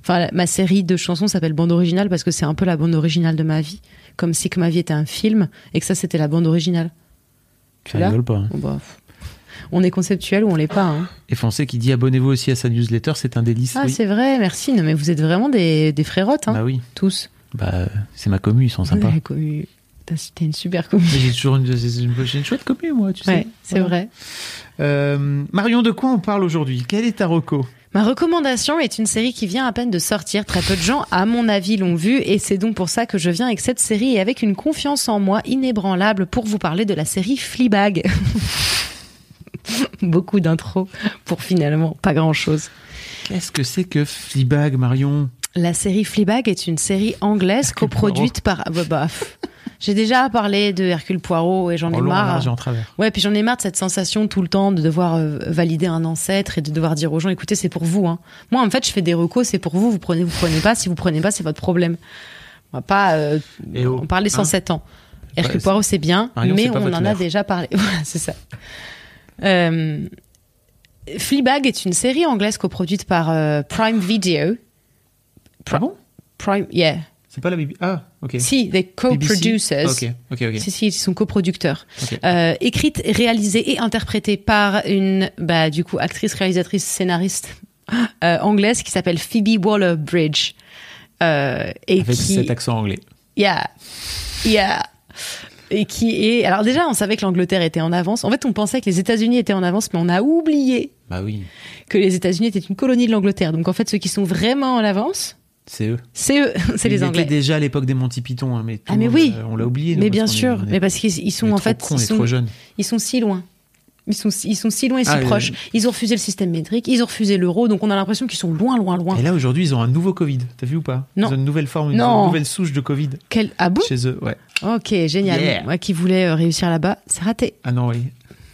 Enfin, la- ma série de chansons s'appelle bande originale parce que c'est un peu la bande originale de ma vie, comme si que ma vie était un film et que ça c'était la bande originale. Tu rigole pas. hein. Bon, bah, on est conceptuel ou on l'est pas. Hein. Et Foncé qui dit abonnez-vous aussi à sa newsletter, c'est un délice. Ah, oui. c'est vrai, merci. Non, mais vous êtes vraiment des, des frérottes, hein, Bah oui. tous. Bah, c'est ma commu, ils sont sympas. Ouais, commu. T'as une super. Mais j'ai toujours une, chouette commu, moi, tu sais. C'est Voilà. vrai. Euh, Marion, de quoi on parle aujourd'hui? Quel est ta reco? Ma recommandation est une série qui vient à peine de sortir. Très peu de gens, à mon avis, l'ont vue. Et c'est donc pour ça que je viens avec cette série et avec une confiance en moi inébranlable pour vous parler de la série Fleabag. Beaucoup d'intro pour finalement pas grand chose. Qu'est-ce que c'est que Fleabag, Marion? La série Fleabag est une série anglaise Hercule coproduite par. Ah, bah, bah. J'ai déjà parlé de Hercule Poirot et j'en ai en marre. en travers. Ouais, puis j'en ai marre de cette sensation tout le temps de devoir euh, valider un ancêtre et de devoir dire aux gens, écoutez, c'est pour vous. Hein. Moi, en fait, je fais des recos, c'est pour vous. Vous prenez, vous prenez pas. Si vous prenez pas, c'est votre problème. On va pas euh, oh, en parler hein. 107 ans. Hercule Poirot, c'est bien, Marion, mais on en a déjà parlé. Voilà, c'est ça. Euh, Fleabag est une série anglaise coproduite par Prime Video. Ah bon Prime, yeah. C'est pas la BBC Ah, ok. Si, les co-producers. Ok, ok, ok. Si, si, ils sont coproducteurs. Ok. Euh, écrite, réalisée et interprétée par une, bah, du coup, actrice, réalisatrice, scénariste euh, anglaise qui s'appelle Phoebe Waller-Bridge. Euh, et Avec qui, cet accent anglais. yeah, yeah, et qui est, alors déjà, on savait que l'Angleterre était en avance. En fait, on pensait que les États-Unis étaient en avance, mais on a oublié Bah oui, que les États-Unis étaient une colonie de l'Angleterre. Donc en fait, ceux qui sont vraiment en avance, c'est eux. c'est eux, c'est Ils les Anglais. déjà à l'époque des Monty Python, hein, mais, tout Ah, mais monde, oui. euh, on l'a oublié. Mais bien sûr, est- mais parce qu'ils ils on sont en fait, ils sont, trop jeunes. ils sont si loin. Ils sont, ils sont si loin et si Ah, proches. Ils ont refusé le système métrique, ils ont refusé l'euro, donc on a l'impression qu'ils sont loin, loin, loin. Et là, aujourd'hui, ils ont un nouveau Covid. T'as vu ou pas? Non. Ils ont une nouvelle forme, une Non. nouvelle souche de Covid Quel... Ah bon? Chez eux. Ouais. Ok, génial. Yeah. Moi qui voulais euh, réussir là-bas, c'est raté. Ah non, oui.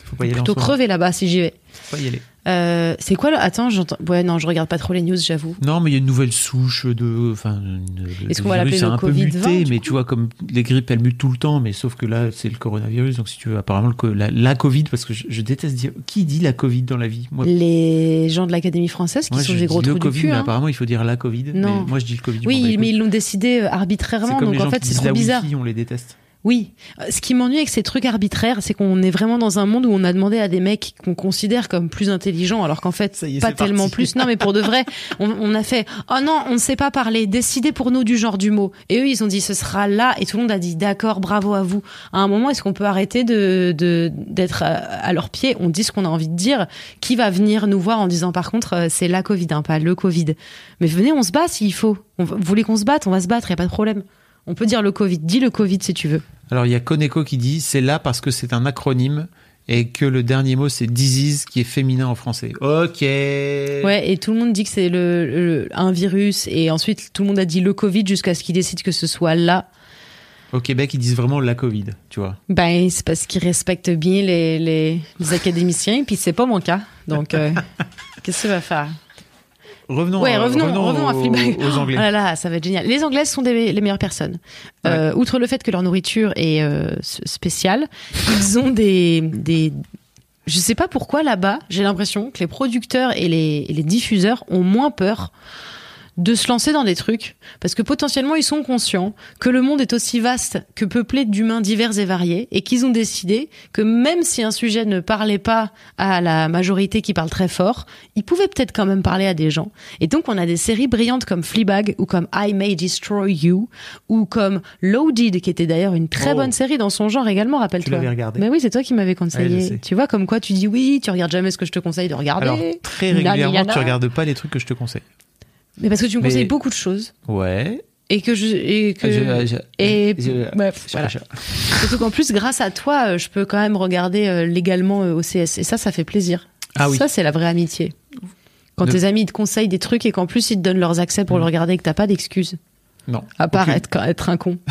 Faut pas y aller Plutôt moment. crever là-bas si j'y vais. Faut pas y aller. Euh, c'est quoi le... Attends, j'entends. Ouais, non, je regarde pas trop les news, j'avoue. Non, mais il y a une nouvelle souche de. Enfin, une- Est-ce qu'on va l'appeler le un peu Covid-20, muté, du mais tu vois, comme les grippes, elles mutent tout le temps, mais sauf que là, c'est le coronavirus. Donc, si tu veux, apparemment, le la, la Covid, parce que je, je déteste dire. Qui dit la Covid dans la vie? Moi, Les gens de l'Académie française qui moi, sont des gros trous du Covid, mais hein. apparemment, il faut dire la Covid. Non. Mais moi, je dis le Covid. Oui, mais ils l'ont décidé arbitrairement, donc en fait c'est trop bizarre. Wi-Fi, on les déteste. Oui, Euh, ce qui m'ennuie avec ces trucs arbitraires, c'est qu'on est vraiment dans un monde où on a demandé à des mecs qu'on considère comme plus intelligents, alors qu'en fait, est, pas tellement parti. plus. Non, mais pour de vrai, on, on a fait oh non, on ne sait pas parler, décidez pour nous du genre du mot. Et eux, ils ont dit ce sera là, et tout le monde a dit d'accord, bravo à vous. À un moment, est-ce qu'on peut arrêter de de- d'être à, à leurs pieds? On dit ce qu'on a envie de dire. Qui va venir nous voir en disant par contre euh, c'est la Covid, hein, pas le Covid? Mais venez, on se bat s'il faut. On, vous voulez qu'on se batte, on va se battre, y a pas de problème. On peut dire le Covid, dis le Covid si tu veux. Alors, il y a Koneko qui dit c'est là parce que c'est un acronyme et que le dernier mot c'est disease qui est féminin en français. Ok. Ouais, et tout le monde dit que c'est le, le- un virus, et ensuite tout le monde a dit le Covid jusqu'à ce qu'ils décident que ce soit là. Au Québec, ils disent vraiment la Covid, tu vois. Ben, c'est parce qu'ils respectent bien les, les, les académiciens, puis c'est pas mon cas. Donc, euh, qu'est-ce que ça va faire? Revenons, Ouais, à- revenons, revenons à aux, Fleabag. aux Anglais. Oh là là, ça va être génial. Les Anglaises sont des, les meilleures personnes. Euh, outre le fait que leur nourriture est euh, spéciale, ils ont des, des. Je sais pas pourquoi là-bas, j'ai l'impression que les producteurs et les, et les diffuseurs ont moins peur de se lancer dans des trucs parce que potentiellement ils sont conscients que le monde est aussi vaste que peuplé d'humains divers et variés et qu'ils ont décidé que même si un sujet ne parlait pas à la majorité qui parle très fort, il pouvait peut-être quand même parler à des gens. Et donc on a des séries brillantes comme Fleabag ou comme I May Destroy You ou comme Loaded qui était d'ailleurs une très Oh. bonne série dans son genre également, rappelle-toi. Mais oui, c'est toi qui m'avais conseillé. tu vois comme quoi tu dis oui, tu regardes jamais ce que je te conseille de regarder. Alors, très régulièrement, tu regardes pas les trucs que je te conseille. Mais parce que tu me Mais- conseilles beaucoup de choses Ouais. et que je et que Je- je- et je- bref, je- voilà. je- Surtout qu'en plus, grâce à toi, euh, je peux quand même regarder euh, légalement euh, OCS. Et ça, ça fait plaisir. Ah oui. Ça, c'est la vraie amitié. Quand tes amis ils te conseillent des trucs et qu'en plus ils te donnent leurs accès pour le regarder et que t'as pas d'excuses. Non. À part Aucune. être, être un con.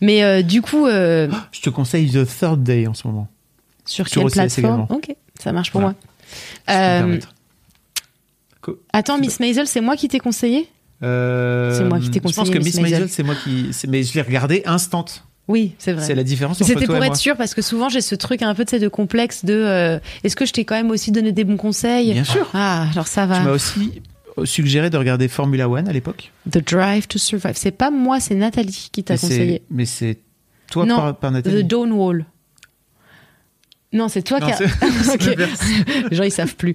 Mais euh, du coup, euh, Je te conseille The Third Day en ce moment. sur, Sur quelle OCS plateforme également. Ok, ça marche pour Voilà. moi. Euh, Attends, Miss Maisel, c'est moi qui t'ai conseillé Euh, c'est moi qui t'ai Je pense conseillé que Miss Maisel, c'est moi qui. Mais je l'ai regardé instant. Oui, c'est vrai. C'est la différence entre C'était pour être sûr parce que souvent j'ai ce truc un peu de complexe de euh, est-ce que je t'ai quand même aussi donné des bons conseils? Bien sûr. Ah, alors ça Tu m'as va. aussi suggéré de regarder Formula One à l'époque. The Drive to Survive. C'est pas moi, c'est Nathalie qui t'a conseillé. Mais c'est toi Non, par, par Nathalie. The Dawn Wall. Non, c'est toi qui a. c'est- c'est Ok. l'inverse. Les gens ils savent plus.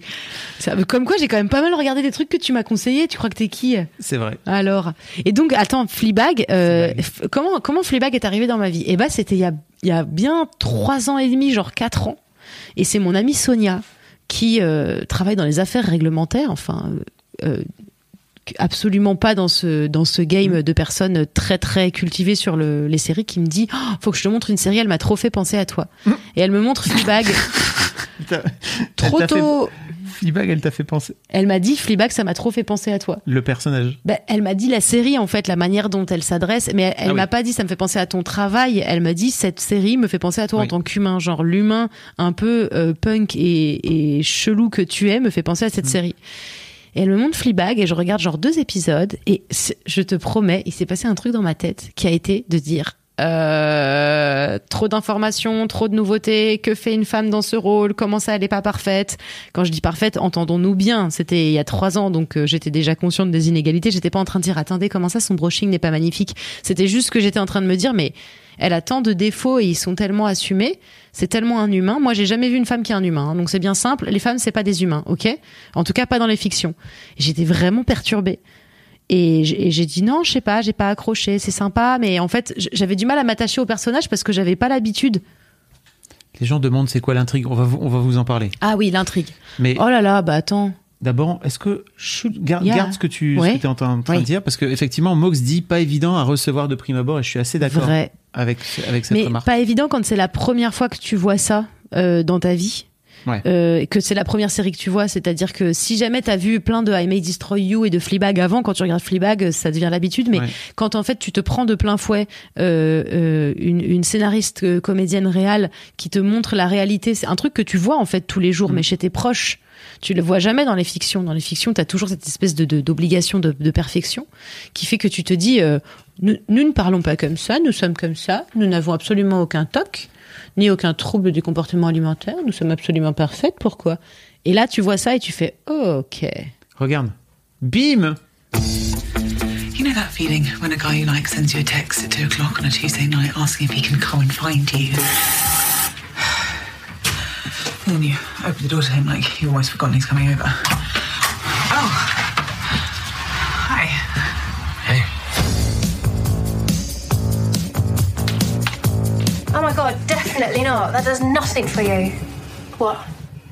Comme quoi j'ai quand même pas mal regardé des trucs que tu m'as conseillé. Tu crois que t'es qui C'est vrai. Alors, et donc, attends, Fleabag, euh, Fleabag. comment, comment Fleabag est arrivé dans ma vie? Eh ben, c'était il y a, il y a bien trois ans et demi, genre quatre ans. Et c'est mon amie Sonia qui euh, travaille dans les affaires réglementaires, enfin, euh, euh, absolument pas dans ce, dans ce game de personnes très très cultivées sur le, les séries, qui me dit Oh, faut que je te montre une série, elle m'a trop fait penser à toi. Et elle me montre Fleabag trop fait- tôt. Fleabag, elle t'a fait penser. Elle m'a dit Fleabag, ça m'a trop fait penser à toi. Le personnage. Ben, elle m'a dit la série, en fait, la manière dont elle s'adresse, mais elle, elle Ah oui. m'a pas dit ça me fait penser à ton travail. Elle m'a dit cette série me fait penser à toi en tant qu'humain, genre l'humain un peu euh, punk et, et chelou que tu es me fait penser à cette Mm. série. Et elle me montre Fleabag et je regarde genre deux épisodes et je te promets, il s'est passé un truc dans ma tête qui a été de dire euh, trop d'informations, trop de nouveautés, que fait une femme dans ce rôle, comment ça elle est pas parfaite. Quand je dis parfaite, entendons-nous bien, c'était il y a trois ans, donc euh, j'étais déjà consciente des inégalités, j'étais pas en train de dire attendez comment ça son brushing n'est pas magnifique? C'était juste que j'étais en train de me dire mais elle a tant de défauts et ils sont tellement assumés, c'est tellement un humain. Moi j'ai jamais vu une femme qui est un humain, hein, donc c'est bien simple, les femmes c'est pas des humains, ok? En tout cas pas dans les fictions. J'étais vraiment perturbée. Et j'ai dit non, je sais pas, j'ai pas accroché, c'est sympa, mais en fait, j'avais du mal à m'attacher au personnage parce que j'avais pas l'habitude. Les gens demandent c'est quoi l'intrigue? On va, vous- on va vous en parler. Ah oui, l'intrigue. Mais Oh là là, bah attends. d'abord, est-ce que garde, Yeah. garde ce que tu Ouais. es en train, en train Oui. de dire parce que effectivement, Mox dit pas évident à recevoir de prime abord et je suis assez d'accord Vrai. avec avec cette Mais remarque. pas évident quand c'est la première fois que tu vois ça euh, dans ta vie. Ouais. Euh, que c'est la première série que tu vois, c'est-à-dire que si jamais t'as vu plein de I May Destroy You et de Fleabag avant, quand tu regardes Fleabag, ça devient l'habitude. Mais Ouais. quand en fait tu te prends de plein fouet euh, euh, une, une scénariste comédienne réelle qui te montre la réalité, c'est un truc que tu vois en fait tous les jours, Mm. mais chez tes proches. Tu le vois jamais dans les fictions. Dans les fictions, tu as toujours cette espèce de de- d'obligation de, de perfection qui fait que tu te dis euh, nous, nous ne parlons pas comme ça, nous sommes comme ça, nous n'avons absolument aucun toc, ni aucun trouble du comportement alimentaire, nous sommes absolument parfaites, pourquoi? Et là, tu vois ça et tu fais oh, ok. Regarde. Bim You know that feeling when a guy you like sends you a text at two o'clock on a Tuesday night asking if he can come and find you? And then you open the door to him like you've always forgotten he's coming over. Oh. Hi. Hey. Oh my god, definitely not. That does nothing for you. What?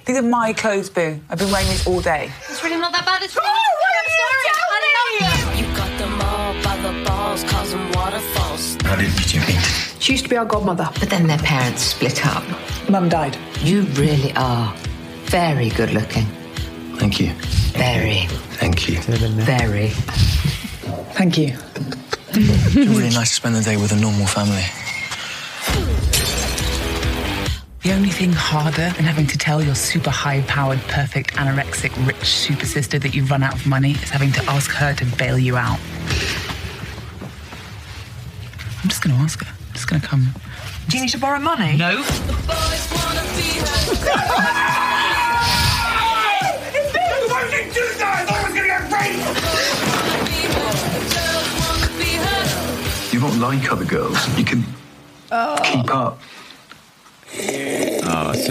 These are my clothes, Boo. I've been wearing these all day. It's really not that bad. It's oh, really not that bad. I'm sorry. I love you. You got them all by the balls, causing waterfalls. How did you meet? She used to be our godmother. But then their parents split up. Mum died. You really are very good looking. Thank you. Very, Thank you. C'est la belle-mère. very. Thank you. It's really nice to spend the day with a normal family. The only thing harder than having to tell your super high powered, perfect, anorexic, rich super sister that you've run out of money is having to ask her to bail you out. I'm just going to ask her. I'm just going to come. Do you need to borrow money? No. You're not like other girls. You can oh. keep up. Ce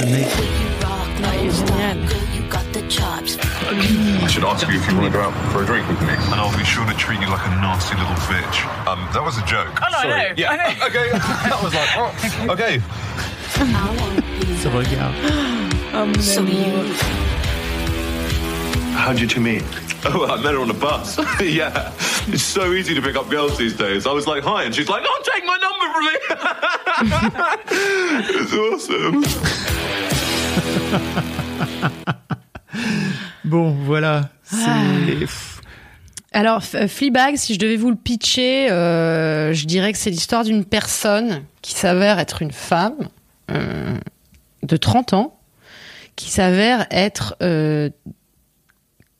I should ask you if you want to go out for a drink with me. And I'll be sure to treat you like a nasty little bitch. Um, that was a joke. Oh, no, I Sorry. know, Yeah. I know. Okay. that was like, oh, okay. Ce regard. How'd you two meet? Oh, I met her on a bus. yeah. It's so easy to pick up girls these days. I was like, hi. And she's like, oh, take my number from me. it's awesome. Bon, voilà. C'est. pff, Alors, F- Fleabag, si je devais vous le pitcher, euh, je dirais que c'est l'histoire d'une personne qui s'avère être une femme euh, de 30 ans, qui s'avère être euh,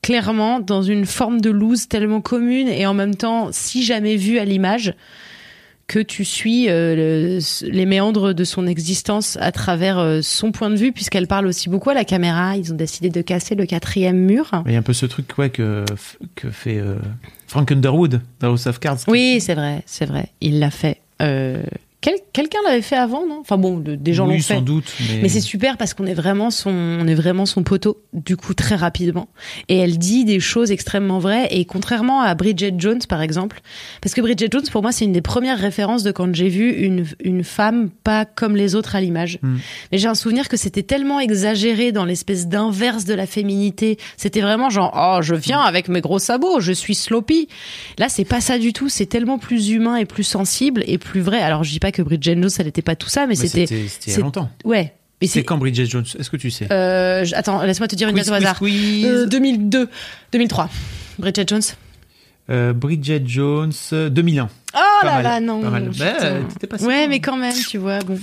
clairement dans une forme de loose tellement commune et en même temps si jamais vue à l'image que tu suis euh, le- les méandres de son existence à travers euh, son point de vue, puisqu'elle parle aussi beaucoup à la caméra. Ils ont décidé de casser le quatrième mur. Il y a un peu ce truc ouais, que, que fait euh, Frank Underwood dans House of Cards. Oui, c'est vrai, c'est vrai. Il l'a fait. Quel- Quelqu'un l'avait fait avant, non? Enfin bon, de- des gens oui, l'ont fait. sans doute. Mais, Mais c'est super parce qu'on est vraiment son, on est vraiment son poteau du coup très rapidement. Et elle dit des choses extrêmement vraies. Et contrairement à Bridget Jones par exemple, parce que Bridget Jones pour moi c'est une des premières références de quand j'ai vu une une femme pas comme les autres à l'image. Mm. Mais j'ai un souvenir que c'était tellement exagéré dans l'espèce d'inverse de la féminité. C'était vraiment genre oh je viens avec mes gros sabots, je suis sloppy. Là c'est pas ça du tout. C'est tellement plus humain et plus sensible et plus vrai. Alors je dis pas que Bridget Jones elle était pas tout ça, mais, mais c'était c'était c'était il y a c'est- longtemps. ouais. C'est quand Bridget Jones? Est-ce que tu sais? Euh, je- attends, laisse-moi te dire une Quiz, date au quiz, hasard. quiz. Euh, 2002, 2003. Bridget Jones. Euh, Bridget Jones, euh, 2001. Oh là là, non. pas mal. Bah, euh, pas ouais, mais quand même, tu vois. Bon.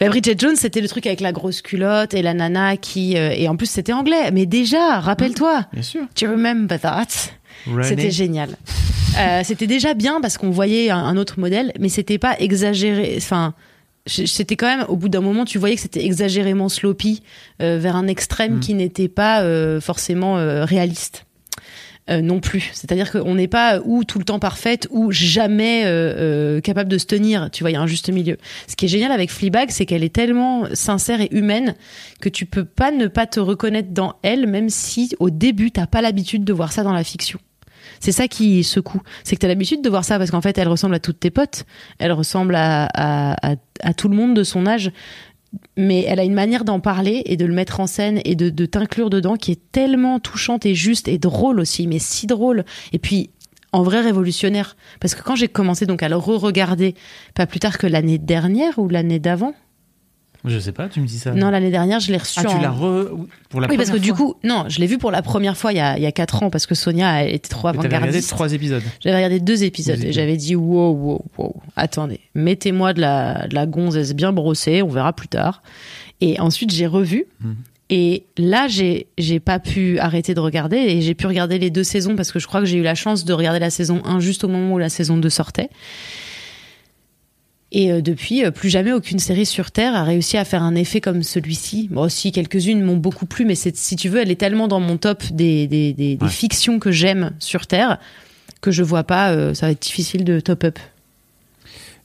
Bah, Bridget Jones, c'était le truc avec la grosse culotte et la nana qui. euh, et en plus, c'était anglais. Mais déjà, rappelle-toi. Bien sûr. Do you remember that? C'était génial. Euh, c'était déjà bien parce qu'on voyait un, un autre modèle, mais c'était pas exagéré. Enfin, c'était quand même au bout d'un moment, tu voyais que c'était exagérément sloppy euh, vers un extrême Mm. qui n'était pas euh, forcément euh, réaliste. Euh, non plus. C'est-à-dire qu'on n'est pas ou tout le temps parfaite ou jamais euh, euh, capable de se tenir. Tu vois, il y a un juste milieu. Ce qui est génial avec Fleabag, c'est qu'elle est tellement sincère et humaine que tu peux pas ne pas te reconnaître dans elle, même si au début t'as pas l'habitude de voir ça dans la fiction. C'est ça qui secoue. C'est que tu as l'habitude de voir ça parce qu'en fait, elle ressemble à toutes tes potes. Elle ressemble à, à tout le monde de son âge. Mais elle a une manière d'en parler et de le mettre en scène et de, de t'inclure dedans qui est tellement touchante et juste et drôle aussi, mais si drôle. Et puis, en vrai révolutionnaire. Parce que quand j'ai commencé donc à le re-regarder, pas plus tard que l'année dernière ou l'année d'avant. Je sais pas, tu me dis ça. Non, l'année dernière, je l'ai reçu Ah, tu l'as re... pour la oui, parce que du coup, non, je l'ai vu pour la première fois il y a, il y a 4 ans parce que Sonia était trop Mais T'avais regardé avant-gardiste. trois épisodes. J'avais regardé deux épisodes Deux et j'avais dit wow, wow, wow, attendez, mettez-moi de la, de la gonzesse bien brossée, on verra plus tard. Et ensuite, j'ai revu. Mhm. Et là, j'ai j'ai pas pu arrêter de regarder et j'ai pu regarder les deux saisons parce que je crois que j'ai eu la chance de regarder la saison 1 juste au moment où la saison 2 sortait. Et euh, depuis, euh, plus jamais aucune série sur Terre a réussi à faire un effet comme celui-ci. Bon, aussi, quelques-unes m'ont beaucoup plu, mais si tu veux, elle est tellement dans mon top des, des, des, fictions que j'aime sur Terre que je vois pas, euh, ça va être difficile de top up.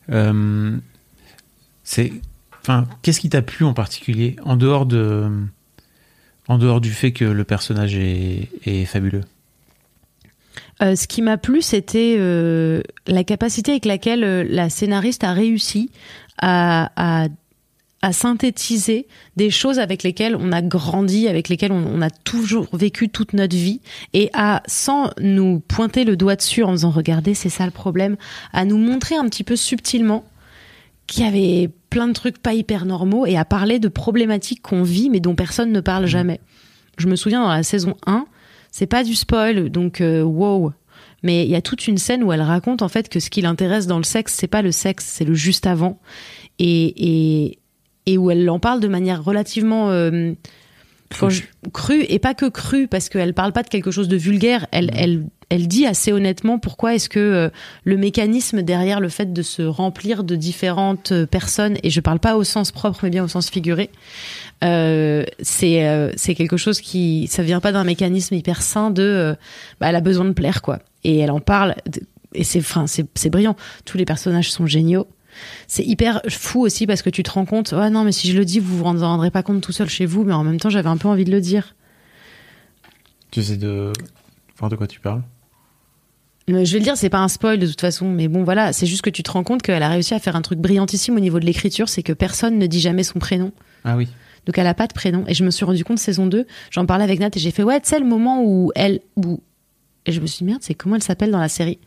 Euh, c'est, enfin, qu'est-ce qui t'a plu en particulier en dehors de, en dehors du fait que le personnage est, est fabuleux? Euh, ce qui m'a plu, c'était euh, la capacité avec laquelle euh, la scénariste a réussi à, à, à synthétiser des choses avec lesquelles on a grandi, avec lesquelles on, on a toujours vécu toute notre vie, et à, sans nous pointer le doigt dessus en disant regardez, c'est ça le problème, à nous montrer un petit peu subtilement qui avait plein de trucs pas hyper normaux et à parler de problématiques qu'on vit mais dont personne ne parle jamais. Je me souviens dans la saison 1, c'est pas du spoil, donc euh, wow. Mais il y a toute une scène où elle raconte en fait que ce qui l'intéresse dans le sexe, c'est pas le sexe, c'est le juste avant. Et, et, et où elle en parle de manière relativement euh, crue et pas que crue parce qu'elle parle pas de quelque chose de vulgaire. Elle, elle, elle dit assez honnêtement pourquoi est-ce que euh, le mécanisme derrière le fait de se remplir de différentes euh, personnes et je parle pas au sens propre mais bien au sens figuré. Euh, c'est quelque chose qui ça vient pas d'un mécanisme hyper sain de bah, elle a besoin de plaire quoi et elle en parle et c'est enfin c'est brillant tous les personnages sont géniaux c'est hyper fou aussi parce que tu te rends compte ouais non mais si je le dis vous vous en rendrez pas compte tout seul chez vous mais en même temps j'avais un peu envie de le dire Tu sais de voir de quoi tu parles? Euh, Je vais le dire, c'est pas un spoil de toute façon, mais bon voilà, c'est juste que tu te rends compte qu'elle a réussi à faire un truc brillantissime au niveau de l'écriture, c'est que personne ne dit jamais son prénom. Ah oui. Donc elle a pas de prénom. Et je me suis rendu compte saison 2, j'en parlais avec Nat et j'ai fait ouais, tu sais le moment où elle où et je me suis dit merde, c'est comment elle s'appelle dans la série?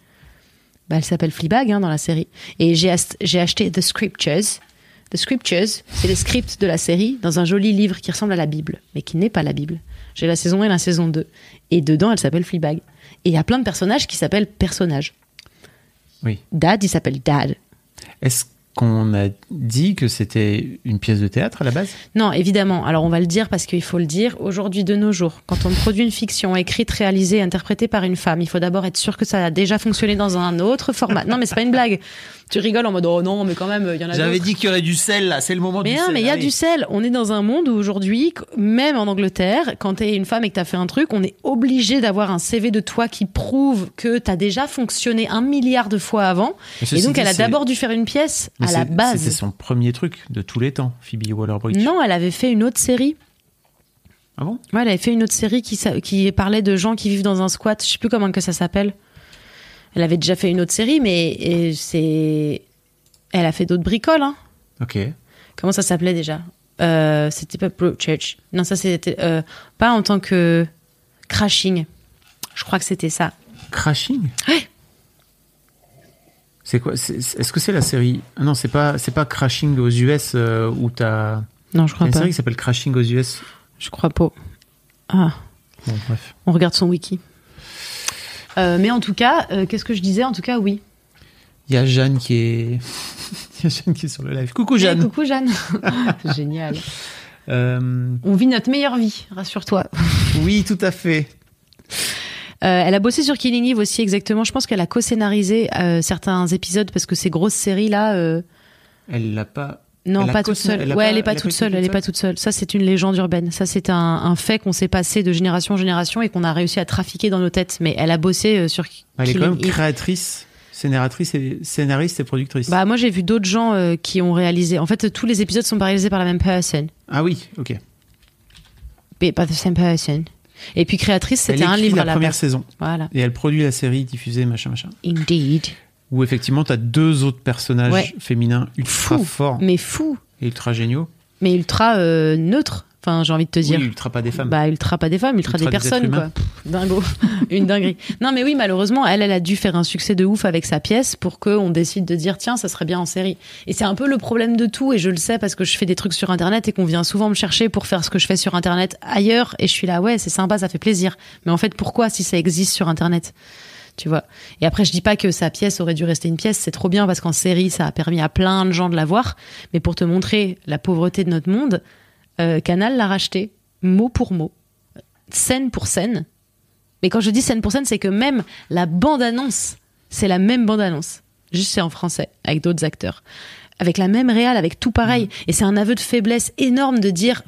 Bah elle s'appelle Fleabag hein, dans la série. Et j'ai j'ai acheté The Scriptures. The Scriptures, c'est les scripts de la série dans un joli livre qui ressemble à la Bible, mais qui n'est pas la Bible. J'ai la saison 1 et la saison 2. Et dedans, elle s'appelle Fleabag. Et il y a plein de personnages qui s'appellent personnages. Oui. Dad, il s'appelle Dad. Est-ce qu'on a dit que c'était une pièce de théâtre à la base? Non, évidemment. Alors on va le dire parce qu'il faut le dire. Aujourd'hui, de nos jours, quand on produit une fiction écrite, réalisée, interprétée par une femme, il faut d'abord être sûr que ça a déjà fonctionné dans un autre format. Non, mais c'est pas une blague. Tu rigoles en mode oh non, mais quand même, il y en a J'avais dit qu'il y aurait du sel là, c'est le moment Mais du non, sel. mais il y a allez. du sel. On est dans un monde où aujourd'hui, même en Angleterre, quand t'es une femme et que t'as fait un truc, on est obligé d'avoir un CV de toi qui prouve que t'as déjà fonctionné un milliard de fois avant. Et donc, dit, elle a d'abord dû faire une pièce Mais à la base. C'était son premier truc de tous les temps, Phoebe Waller-Bridge. Non, elle avait fait une autre série. Ah bon? Ouais, elle avait fait une autre série qui, qui parlait de gens qui vivent dans un squat. Je sais plus comment que ça s'appelle. Elle avait déjà fait une autre série, mais c'est. Elle a fait d'autres bricoles, hein. Ok. Comment ça s'appelait déjà? Euh, C'était pas Church. Non, ça c'était euh, pas en tant que crashing. Je crois que c'était ça. Crashing? Ouais. C'est quoi? Est-ce que c'est la série? Ah Non, c'est pas c'est pas Crashing aux US euh, où t'as. Non, je crois une pas. série qui s'appelle Crashing aux US. Je crois pas. Ah, Bon, bref. on regarde son wiki. Euh, mais en tout cas, euh, qu'est-ce que je disais En tout cas, oui. Il y a Jeanne qui est. Il y a Jeanne qui est sur le live. Coucou Jeanne. coucou Jeanne. Génial. Euh, On vit notre meilleure vie, rassure-toi. oui, tout à fait. Euh, elle a bossé sur Killing Eve aussi exactement. Je pense qu'elle a co-scénarisé euh, certains épisodes parce que ces grosses séries là. Elle l'a pas. Non, Elle pas toute seule. elle ouais, pas- elle est pas elle toute seule. Elle est pas toute seule. Ça, c'est une légende urbaine. Ça, c'est un, un fait qu'on s'est passé de génération en génération et qu'on a réussi à trafiquer dans nos têtes. Mais elle a bossé euh, sur. Elle est quand même créatrice, et scénariste et productrice. Bah, moi, j'ai vu d'autres gens euh, qui ont réalisé. En fait, tous les épisodes sont pas réalisés par la même personne. Ah oui, ok. Mais pas the same person. Et puis créatrice, c'était un livre la à la première saison. Voilà. Et elle produit la série diffusée, machin, machin. Indeed. Où effectivement, tu as deux autres personnages Ouais. féminins ultra Fou. forts Mais fou. et ultra géniaux. Mais ultra euh, neutre. Enfin, j'ai envie de te dire. Oui, ultra pas des femmes. Bah, ultra pas des femmes, ultra, Ultra des des personnes, quoi. Dingo. Une dinguerie. Non, mais oui, malheureusement, elle, elle a dû faire un succès de ouf avec sa pièce pour qu'on décide de dire, tiens, ça serait bien en série. Et c'est un peu le problème de tout, et je le sais parce que je fais des trucs sur Internet et qu'on vient souvent me chercher pour faire ce que je fais sur Internet ailleurs, et je suis là, ouais, c'est sympa, ça fait plaisir. Mais en fait, pourquoi si ça existe sur Internet? Tu vois. Et après, je dis pas que sa pièce aurait dû rester une pièce, c'est trop bien parce qu'en série, ça a permis à plein de gens de la voir. Mais pour te montrer la pauvreté de notre monde, euh, Canal l'a racheté, mot pour mot, scène pour scène. Mais quand je dis scène pour scène, c'est que même la bande-annonce, c'est la même bande-annonce. Juste c'est en français, avec d'autres acteurs. Avec la même réal, avec tout pareil. Et c'est un aveu de faiblesse énorme de dire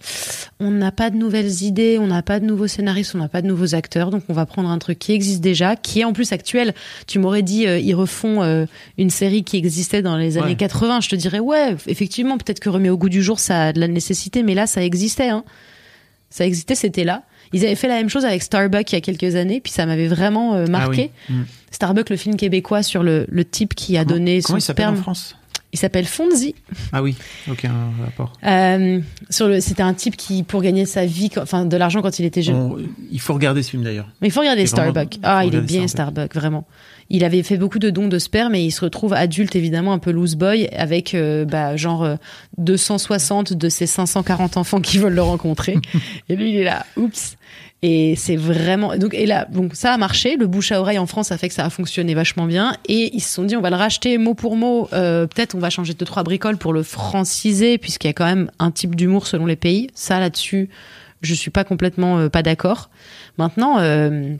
on n'a pas de nouvelles idées, on n'a pas de nouveaux scénaristes, on n'a pas de nouveaux acteurs, donc on va prendre un truc qui existe déjà, qui est en plus actuel. Tu m'aurais dit euh, ils refont euh, une série qui existait dans les années Ouais. 80, je te dirais ouais, effectivement, peut-être que remet au goût du jour ça a de la nécessité, mais là ça existait. Hein. Ça existait, c'était là. Ils avaient fait la même chose avec Starbuck il y a quelques années, puis ça m'avait vraiment euh, marqué. Ah oui. Mm. Starbuck, le film québécois sur le, le type qui a donné Comment son il s'appelle en sperme. France? Il s'appelle Fonzie. Ah oui, aucun rapport. Euh, sur le, c'était un type qui, pour gagner sa vie, enfin de l'argent quand il était jeune. On- il faut regarder ce film d'ailleurs. Mais il faut regarder C'est vraiment- Starbuck. faut Ah, il est bien. Starbuck, vraiment. Il avait fait beaucoup de dons de sperme et il se retrouve adulte évidemment un peu loose boy avec euh, bah, genre euh, 260 de ses 540 enfants qui veulent le rencontrer. et lui il est là, oups. Et c'est vraiment donc et là donc ça a marché. Le bouche à oreille en France a fait que ça a fonctionné vachement bien et ils se sont dit on va le racheter mot pour mot. Euh, Peut-être on va changer deux trois bricoles pour le franciser puisqu'il y a quand même un type d'humour selon les pays. Ça là-dessus je suis pas complètement euh, pas d'accord. Maintenant. Euh,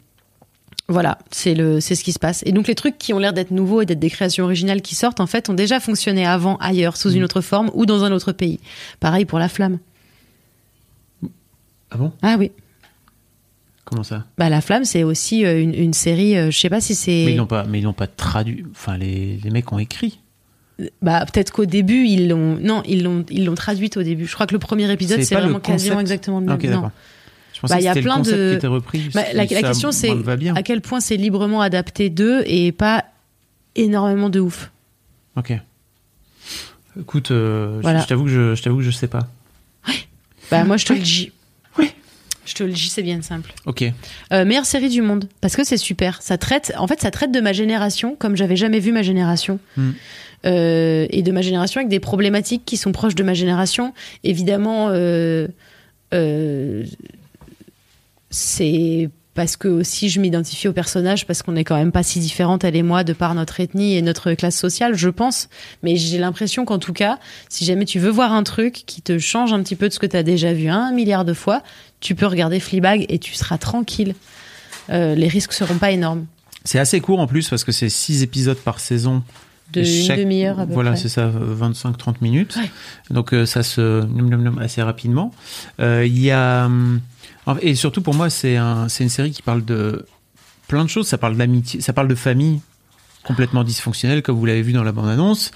voilà, c'est le, c'est ce qui se passe. Et donc les trucs qui ont l'air d'être nouveaux et d'être des créations originales qui sortent, en fait, ont déjà fonctionné avant ailleurs, sous une autre forme ou dans un autre pays. Pareil pour la flamme. Ah bon? Ah oui. Comment ça? Bah la flamme, c'est aussi euh, une, une série. euh, je sais pas si c'est. Mais ils n'ont pas, mais ils n'ont pas traduit. Enfin, les, les mecs ont écrit. Bah peut-être qu'au début ils l'ont. Non, ils l'ont, ils l'ont traduite au début. Je crois que le premier épisode C'est vraiment quasiment exactement le même. Ok, non. Je pensais Bah, que y a le plein concept de. qui était repris. Bah, la, question c'est à quel point c'est librement adapté d'eux et pas énormément de ouf. Ok. Écoute, euh, je- Voilà. je t'avoue que je, je t'avoue que je sais pas. Bah moi je te le dis. Je te le dis, c'est bien simple. Ok. Euh, meilleure série du monde parce que c'est super. Ça traite, en fait, ça traite de ma génération comme j'avais jamais vu ma génération. Hmm. Euh, et de ma génération avec des problématiques qui sont proches de ma génération. Évidemment, euh, c'est parce que aussi je m'identifie au personnage parce qu'on est quand même pas si différentes elle et moi de par notre ethnie et notre classe sociale, je pense. Mais j'ai l'impression qu'en tout cas, si jamais tu veux voir un truc qui te change un petit peu de ce que tu as déjà vu un milliard de fois, tu peux regarder Fleabag et tu seras tranquille. Euh, les risques seront pas énormes. C'est assez court en plus parce que c'est 6 épisodes par saison. De Et une demi-heure à peu Voilà, c'est ça, 25-30 minutes. Donc euh, ça se assez rapidement. Euh, Il y a hum, et surtout pour moi c'est un, c'est une série qui parle de plein de choses. Ça parle d'amitié, ça parle de famille complètement dysfonctionnelle comme vous l'avez vu dans la bande annonce.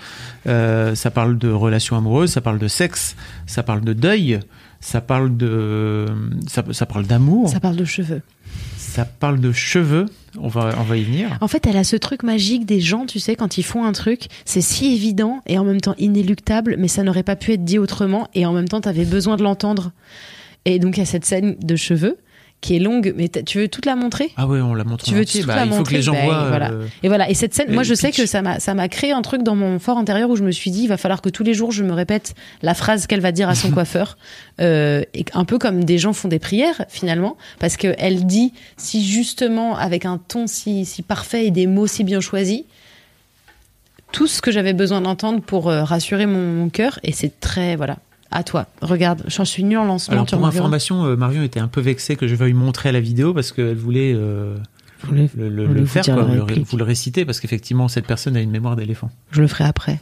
Euh, ça parle de relations amoureuses, ça parle de sexe, ça parle de deuil, ça parle de ça, ça parle d'amour, Ça parle de cheveux. ça parle de cheveux. On va on va y venir. En fait, elle a ce truc magique des gens, tu sais, quand ils font un truc, c'est si évident et en même temps inéluctable, mais ça n'aurait pas pu être dit autrement et en même temps, t'avais besoin de l'entendre. Et donc, il y a cette scène de cheveux qui est longue, mais tu veux toute la montrer? Ah ouais, on la montre. tu veux toute Bah, la il faut que montrer les gens Ben, voient. voilà. euh, Et voilà. Et cette scène, moi, je sais que ça m'a, ça m'a créé un truc dans mon fort intérieur où je me suis dit, il va falloir que tous les jours je me répète la phrase qu'elle va dire à son coiffeur, euh, et un peu comme des gens font des prières finalement, parce que elle dit si justement avec un ton si, si parfait et des mots si bien choisis. Tout ce que j'avais besoin d'entendre pour euh, rassurer mon, mon cœur, et c'est très voilà. À toi, regarde, j'en suis nulle en lancement. Alors pour information, euh, Marion était un peu vexée que je veuille montrer la vidéo parce qu'elle voulait euh, le, le- voulez le vous faire, quoi, le- vous le réciter parce qu'effectivement cette personne a une mémoire d'éléphant. Je le ferai après.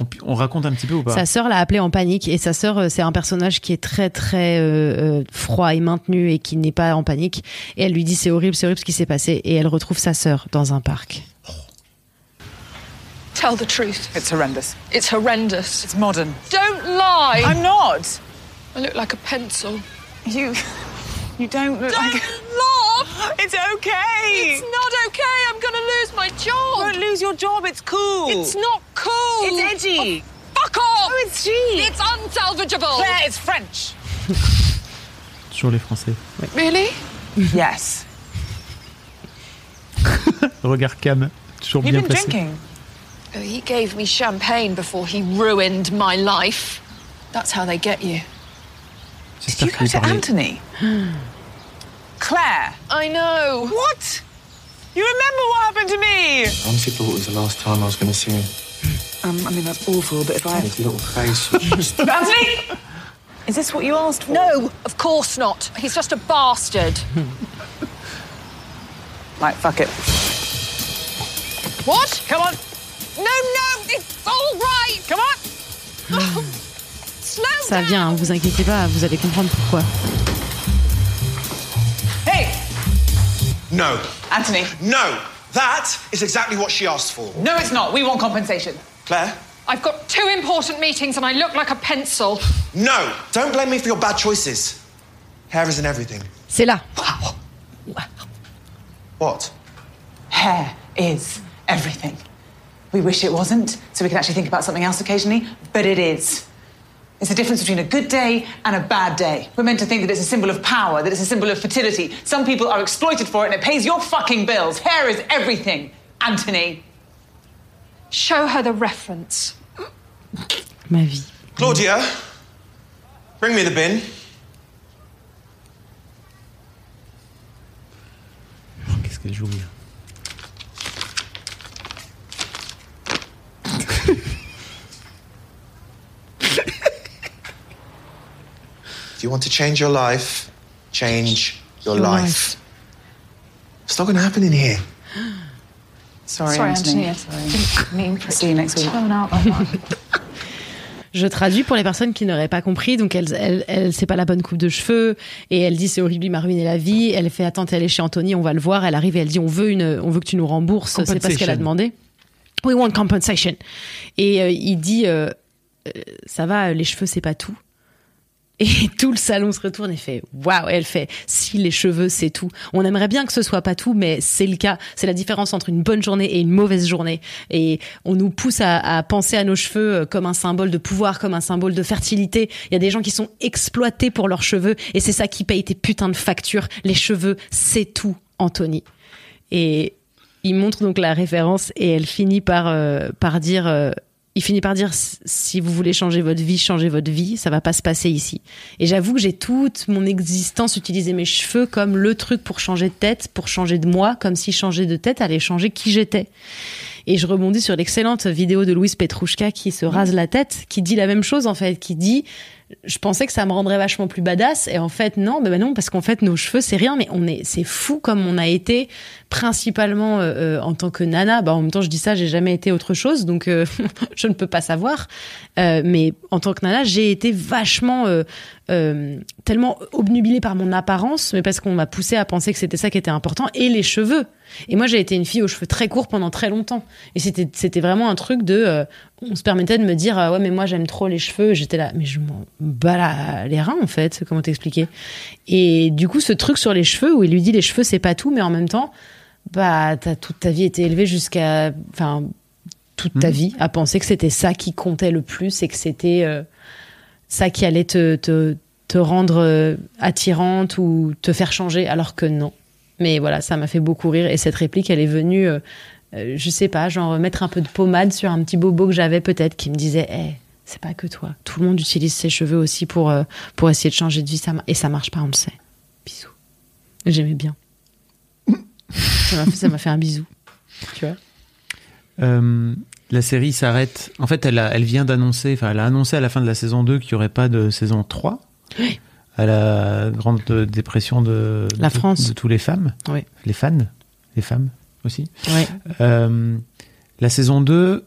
On, on raconte un petit peu ou pas? Sa sœur l'a appelé en panique et sa sœur, euh, c'est un personnage qui est très très euh, froid et maintenu et qui n'est pas en panique. Et elle lui dit c'est horrible, c'est horrible ce qui s'est passé. Et elle retrouve sa sœur dans un parc. Tell the truth. It's horrendous. It's horrendous. It's modern. Don't lie. I'm not. I look like a pencil. You. You don't look Don't like. laugh. It's okay. It's not okay. I'm gonna lose my You job. won't lose your job. It's cool. It's not cool. It's edgy. Oh, fuck off. Oh, it's cheap. It's unsalvageable. Claire, it's French. Toujours les Français. Really? Yes. Regard cam, toujours You've bien been placé. drinking. Oh, he gave me champagne before he ruined my life. That's how they get you. Did you go to Anthony? Claire. I know. What? You remember what happened to me? I honestly thought it was the last time I was going to see him. Um, I mean, that's awful, but if I. His little face. Anthony! Is this what you asked for? No, of course not. He's just a bastard. Right, fuck it. what? Come on. No, no, it's all right. Come on. Slow Ça down. vient, hein, vous inquiétez pas, vous allez comprendre pourquoi. Hey, No. Anthony. No. That is exactly what she asked for. No, it's not. We want compensation. Claire? I've got two important meetings and I look like a pencil. No. Don't blame me for your bad choices. Hair isn't everything. C'est là. Wow! What? Hair is everything. We wish it wasn't, so we can actually think about something else occasionally, but it is. It's the difference between a good day and a bad day. We're meant to think that it's a symbol of power, that it's a symbol of fertility. Some people are exploited for it and it pays your fucking bills. Hair is everything, Anthony. Show her the reference. Ma vie. Claudia, bring me the bin. Qu'est-ce qu'elle joue bien. If you want to change your life, change your, Your life. It's not going to happen in here. Sorry, Sorry, Anthony. Anthony. Sorry. Mean See you next week. Je traduis pour les personnes qui n'auraient pas compris. Donc, elle, elle, elle c'est pas la bonne coupe de cheveux. Et elle dit, c'est horrible, il m'a ruiné la vie. Elle fait, attends, t'es allée chez Anthony, on va le voir. Elle arrive et elle dit, on veut une, on veut que tu nous rembourses. C'est pas ce qu'elle a demandé. We want compensation. Et euh, il dit, euh, euh, ça va, les cheveux, c'est pas tout. Et tout le salon se retourne et fait waouh. Elle fait si les cheveux c'est tout. On aimerait bien que ce soit pas tout, mais c'est le cas. C'est la différence entre une bonne journée et une mauvaise journée. Et on nous pousse à, à penser à nos cheveux euh, comme un symbole de pouvoir, comme un symbole de fertilité. Il y a des gens qui sont exploités pour leurs cheveux et c'est ça qui paye tes putains de factures. Les cheveux c'est tout, Anthony. Et il montre donc la référence et elle finit par euh, par dire euh, il finit par dire si vous voulez changer votre vie, changez votre vie, ça va pas se passer ici. Et j'avoue que j'ai toute mon existence utilisé mes cheveux comme le truc pour changer de tête, pour changer de moi, comme si changer de tête allait changer qui j'étais. Et je rebondis sur l'excellente vidéo de Louise Petrouchka qui se rase la tête, qui dit la même chose en fait, qui dit je pensais que ça me rendrait vachement plus badass et en fait non, ben non parce qu'en fait nos cheveux c'est rien mais on est c'est fou comme on a été principalement euh, euh, en tant que nana. Bah en même temps je dis ça, j'ai jamais été autre chose donc euh, je ne peux pas savoir. Euh, mais en tant que nana, j'ai été vachement euh, euh, tellement obnubilée par mon apparence, mais parce qu'on m'a poussé à penser que c'était ça qui était important et les cheveux. Et moi j'ai été une fille aux cheveux très courts pendant très longtemps et c'était c'était vraiment un truc de on se permettait de me dire ah ouais mais moi j'aime trop les cheveux. J'étais là mais je m'en bats la- les reins en fait comment t'expliquer? Et du coup ce truc sur les cheveux où il lui dit les cheveux c'est pas tout mais en même temps bah t'as toute ta vie été élevée jusqu'à enfin toute ta vie à penser que c'était ça qui comptait le plus et que c'était euh, ça qui allait te, te, te rendre euh, attirante ou te faire changer alors que non. Mais voilà ça m'a fait beaucoup rire et cette réplique elle est venue euh, euh, je sais pas, genre mettre un peu de pommade sur un petit bobo que j'avais peut-être qui me disait, Eh, c'est pas que toi. Tout le monde utilise ses cheveux aussi pour, euh, pour essayer de changer de vie. Ça, et ça marche pas, on le sait. Bisous. J'aimais bien. ça m'a fait, un bisou. Tu vois? Euh, la série s'arrête. En fait, elle, a- elle vient d'annoncer, enfin, elle a annoncé à la fin de la saison 2 qu'il n'y aurait pas de saison 3. Oui. À la grande dépression de, La de- France. de tous les femmes. Oui. Les fans. Les femmes aussi. Ouais. Euh, la saison 2.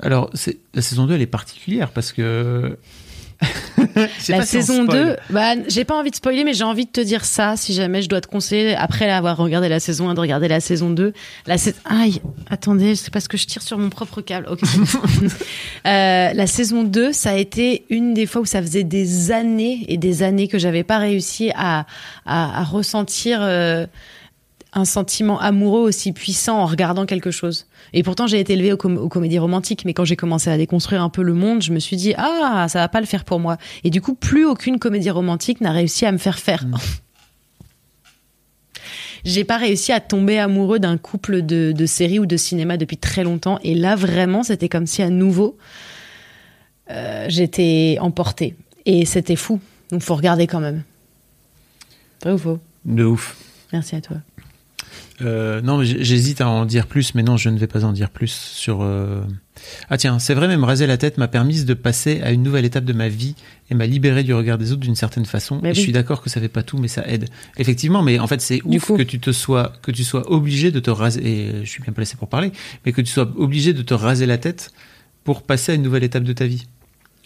Alors, la saison 2, elle est particulière parce que. Je sais La pas si on saison spoil. 2, bah, j'ai pas envie de spoiler, mais j'ai envie de te dire ça, si jamais je dois te conseiller, après avoir regardé la saison 1, de regarder la saison 2. La sais- Aïe, attendez, c'est parce que je tire sur mon propre câble. Euh, la saison 2, ça a été une des fois où ça faisait des années et des années que j'avais pas réussi à, à, à ressentir euh, un sentiment amoureux aussi puissant en regardant quelque chose. Et pourtant, j'ai été élevée aux, com- aux comédies romantiques, mais quand j'ai commencé à déconstruire un peu le monde, je me suis dit ah, ça va pas le faire pour moi. Et du coup, plus aucune comédie romantique n'a réussi à me faire faire. J'ai pas réussi à tomber amoureux d'un couple de, de séries ou de cinéma depuis très longtemps. Et là, vraiment, c'était comme si à nouveau, euh, j'étais emportée. Et c'était fou. Donc, faut regarder quand même. Vrai ou faux De ouf. Merci à toi. Euh, non, j'hésite à en dire plus, mais non, je ne vais pas en dire plus sur. euh, Ah tiens, c'est vrai, même raser la tête m'a permis de passer à une nouvelle étape de ma vie et m'a libéré du regard des autres d'une certaine façon. Mais et oui. Je suis d'accord que ça fait pas tout, mais ça aide. Effectivement, mais en fait, c'est ouf que tu te sois que tu sois obligé de te raser. Et je suis bien placé pour parler, mais que tu sois obligé de te raser la tête pour passer à une nouvelle étape de ta vie.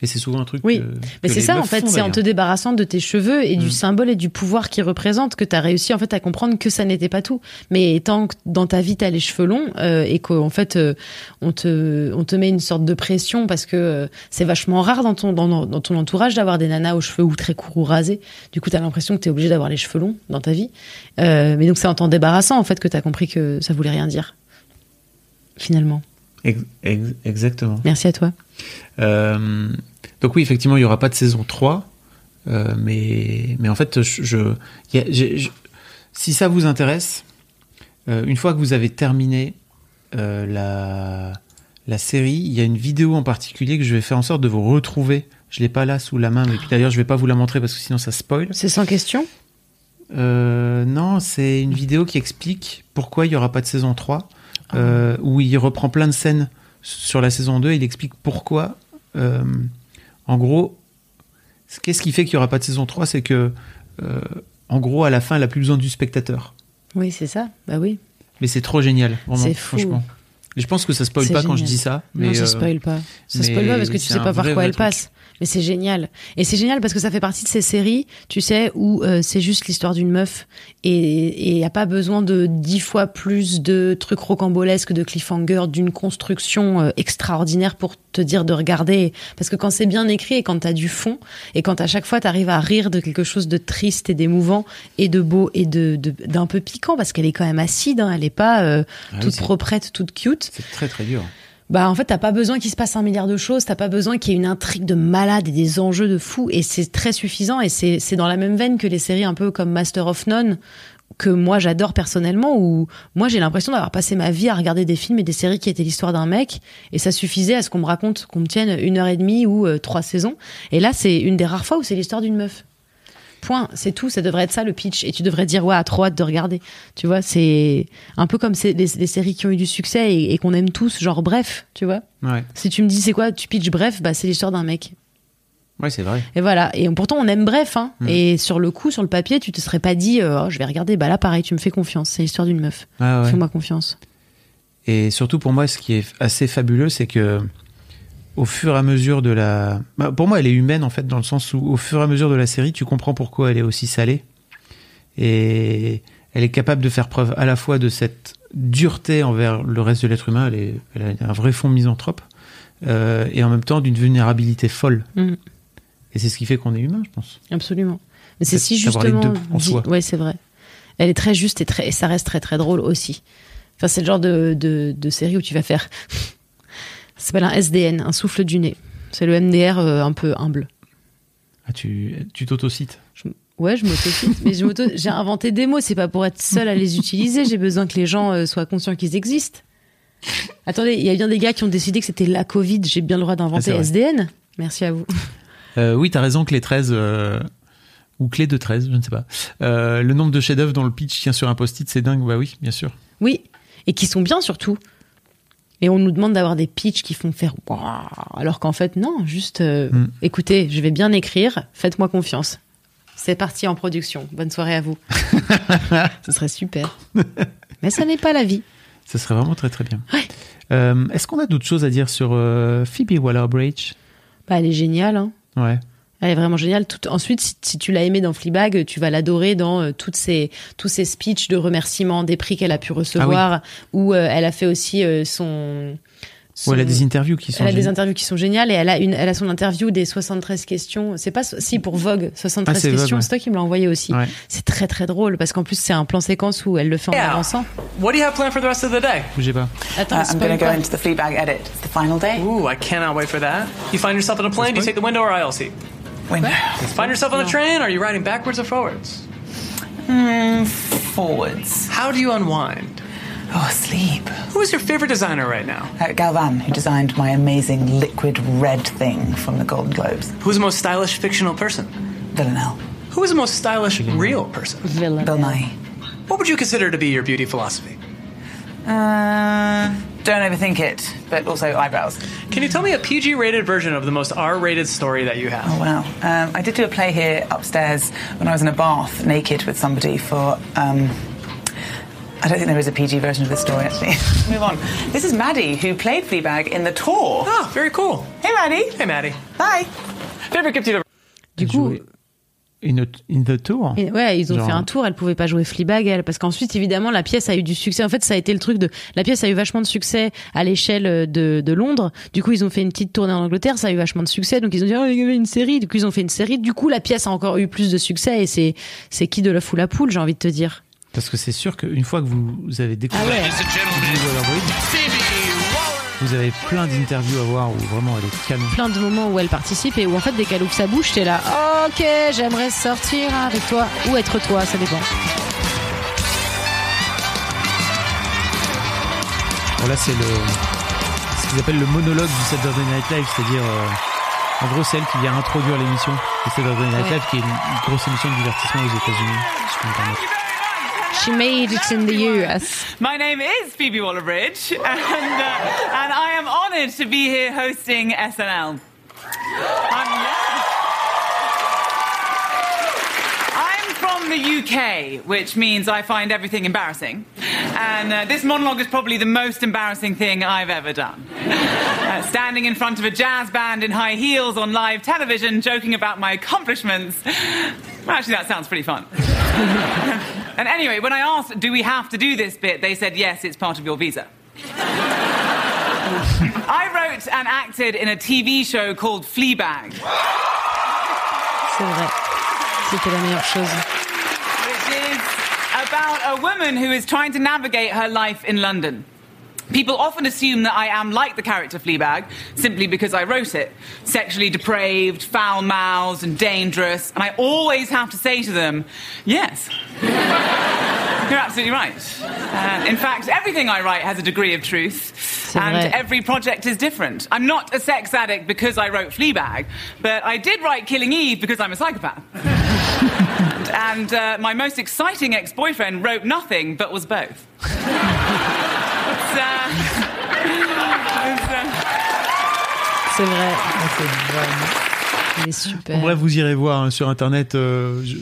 Et c'est souvent un truc. Oui, que- mais c'est ça en fait, c'est en te débarrassant de tes cheveux et Mm. du symbole et du pouvoir qu'ils représentent que tu as réussi en fait à comprendre que ça n'était pas tout. Mais tant que dans ta vie tu as les cheveux longs euh, et qu'en fait euh, on te on te met une sorte de pression parce que euh, c'est vachement rare dans ton dans, dans ton entourage d'avoir des nanas aux cheveux ou très courts ou rasés. Du coup, tu as l'impression que tu es obligé d'avoir les cheveux longs dans ta vie. Euh, mais donc c'est en t'en débarrassant en fait que tu as compris que ça voulait rien dire. Finalement. Ex- ex- exactement. Merci à toi. Euh, Donc oui, effectivement, il y aura pas de saison 3. euh, mais, mais en fait, je, je- y a- j'ai- je- si ça vous intéresse, euh, une fois que vous avez terminé la, la série, il y a une vidéo en particulier que je vais faire en sorte de vous retrouver. Je l'ai pas là sous la main, mais puis d'ailleurs, je vais pas vous la montrer parce que sinon ça spoil. C'est sans question? Non, c'est une vidéo qui explique pourquoi il n'y aura pas de saison 3, euh, où il reprend plein de scènes sur la saison 2, il explique pourquoi. euh, en gros, qu'est-ce qui fait qu'il n'y aura pas de saison 3 C'est que, euh, en gros, à la fin, elle a plus besoin du spectateur. Oui, c'est ça. Bah oui. Mais c'est trop génial, vraiment, C'est fou. franchement. Et je pense que ça spoil pas quand je dis ça. Mais non, ça spoil pas. Ça mais spoil pas parce que tu sais pas par quoi elle passe. Mais c'est génial. Et c'est génial parce que ça fait partie de ces séries, tu sais, où euh, c'est juste l'histoire d'une meuf et il n'y a pas besoin de dix fois plus de trucs rocambolesques, de cliffhanger, d'une construction euh, extraordinaire pour te dire de regarder. Parce que quand c'est bien écrit et quand t'as du fond et quand à chaque fois t'arrives à rire de quelque chose de triste et d'émouvant et de beau et de d'un peu piquant parce qu'elle est quand même acide, hein, elle est pas euh, Ah oui, toute proprette, toute cute. C'est très très dur. Bah en fait t'as pas besoin qu'il se passe un milliard de choses, t'as pas besoin qu'il y ait une intrigue de malade et des enjeux de fou et c'est très suffisant et c'est c'est dans la même veine que les séries un peu comme Master of None que moi j'adore personnellement où moi j'ai l'impression d'avoir passé ma vie à regarder des films et des séries qui étaient l'histoire d'un mec et ça suffisait à ce qu'on me raconte qu'on me tienne une heure et demie ou euh, trois saisons. Et là c'est une des rares fois où c'est l'histoire d'une meuf Point, c'est tout, ça devrait être ça le pitch. Et tu devrais dire, ouais, à trop hâte de regarder. Tu vois, c'est un peu comme c'est- les, les séries qui ont eu du succès et, et qu'on aime tous, genre bref, tu vois. Ouais, Si tu me dis c'est quoi, tu pitches bref, bah c'est l'histoire d'un mec. ouais c'est vrai. Et voilà. Et pourtant on aime bref, hein. Mm. Et sur le coup, sur le papier, tu te serais pas dit, euh, oh, je vais regarder. Bah là, pareil, tu me fais confiance. C'est l'histoire d'une meuf. Ah ouais. Fais-moi confiance. Et surtout pour moi, ce qui est assez fabuleux, c'est que au fur et à mesure de la, bah, pour moi, elle est humaine en fait, dans le sens où au fur et à mesure de la série, tu comprends pourquoi elle est aussi salée, et elle est capable de faire preuve à la fois de cette dureté envers le reste de l'être humain, elle, est, elle a un vrai fond misanthrope, euh, et en même temps d'une vulnérabilité folle. Mm. Et c'est ce qui fait qu'on est humain, je pense. Absolument. Mais c'est si justement. deux en dit- soi. Ouais, c'est vrai. Elle est très juste et, très, et ça reste très très drôle aussi. Enfin, c'est le genre de, de, de série où tu vas faire. Ça s'appelle un SDN, un souffle du nez. C'est le MDR euh, un peu humble. Ah, tu tu t'autocites. Ouais, je m'autocite, mais j'ai inventé des mots. C'est pas pour être seule à les utiliser. J'ai besoin que les gens euh, soient conscients qu'ils existent. Attendez, il y a bien des gars qui ont décidé que c'était la Covid. J'ai bien le droit Ah, d'inventer vrai. SDN. Merci à vous. Euh, oui, t'as raison, clé 13, euh, ou clé de 13, je ne sais pas. Euh, le nombre de chefs-d'œuvre dont le pitch tient sur un post-it, c'est dingue, bah oui, bien sûr. Oui, et qui sont bien surtout. Et on nous demande d'avoir des pitchs qui font faire waouh, alors qu'en fait non, juste euh, Mm. écoutez, je vais bien écrire, faites-moi confiance. C'est parti en production. Bonne soirée à vous. Ce serait super. Mais ça n'est pas la vie. Ça serait vraiment très très bien. Euh, Est-ce qu'on a d'autres choses à dire sur euh, Phoebe Waller-Bridge? Bah, elle est géniale. Hein. Ouais. Elle est vraiment géniale. Tout, ensuite, si, si tu l'as aimée dans Fleabag, tu vas l'adorer dans euh, toutes ces, tous ces speeches de remerciements des prix qu'elle a pu recevoir, où euh, elle a fait aussi euh, son, Ou elle a son- des interviews qui sont. Elle a des interviews qui sont géniales et elle a une, elle a son interview des 73 questions. C'est pas si pour Vogue 73 Ah, questions. ouais. C'est toi qui me l'as envoyé aussi. Ouais. C'est très très drôle parce qu'en plus c'est un plan séquence où elle le fait en Yeah. avançant. What do you have planned for the rest of the day? Bougez pas. Attends, Uh, I'm to go pas. into the Fleabag edit. It's the final day. Ooh, I cannot wait for that. You find yourself in a plane, do you take the window or aisle seat? Window. Find yourself on a train, are you riding backwards or forwards? Mm, forwards. How do you unwind? Oh, sleep. Who is your favorite designer right now? Uh, Galvan, who designed my amazing liquid red thing from the Golden Globes. Who's the most stylish fictional person? Villanelle. Who is the most stylish real person? Villain. Bill Nye. What would you consider to be your beauty philosophy? Uh, don't overthink it, but also eyebrows. Can you tell me a PG rated version of the most R rated story that you have? Oh, wow. Um, I did do a play here upstairs when I was in a bath naked with somebody for. Um, I don't think there is a PG version of this story, actually. Move on. This is Maddie, who played Fleabag in The Tour. Ah, very cool. Hey, Maddie. Hey, Maddie. Bye. Favorite gift you've ever. Du coup, In the tour. Et ouais, ils ont Genre- fait un tour. Elle pouvait pas jouer Fleabag, elle, parce qu'ensuite, évidemment, la pièce a eu du succès. En fait, ça a été le truc de la pièce a eu vachement de succès à l'échelle de, de Londres. Du coup, ils ont fait une petite tournée en Angleterre. Ça a eu vachement de succès. Donc ils ont dit oh, il y avait une série. Du coup, ils ont fait une série. Du coup, la pièce a encore eu plus de succès. Et c'est c'est qui de l'œuf ou la poule, j'ai envie de te dire. Parce que c'est sûr qu'une fois que vous, vous avez découvert Ah ouais. Vous avez plein d'interviews à voir où vraiment elle est canon. Plein de moments où elle participe et où en fait dès qu'elle ouvre sa bouche, t'es là, ok, j'aimerais sortir avec toi ou être toi, ça dépend. Bon, là, c'est le ce qu'ils appellent le monologue du Saturday Night Live, c'est-à-dire euh, en gros c'est elle qui vient introduire l'émission du Saturday Night Ouais. Live, qui est une, une grosse émission de divertissement aux États-Unis. si je peux me permettre. She made it in the US. My name is Phoebe Waller-Bridge, and, uh, and I am honoured to be here hosting SNL. I'm, I'm from the UK, which means I find everything embarrassing. And uh, this monologue is probably the most embarrassing thing I've ever done. Uh, standing in front of a jazz band in high heels on live television, joking about my accomplishments. Well, actually, that sounds pretty fun. and anyway, when I asked, do we have to do this bit, they said, yes, it's part of your visa. I wrote and acted in a TV show called Fleabag. C'est vrai. C'était la meilleure chose. which is about a woman who is trying to navigate her life in London. People often assume that I am like the character Fleabag simply because I wrote it. Sexually depraved, foul mouthed, and dangerous. And I always have to say to them, yes. You're absolutely right. Uh, in fact, everything I write has a degree of truth. And vrai. every project is different. I'm not a sex addict because I wrote Fleabag, but I did write Killing Eve because I'm a psychopath. and uh, my most exciting ex boyfriend wrote nothing but was both. C'est vrai. Il est super. Bon, bref, vous irez voir hein, sur internet, euh, je-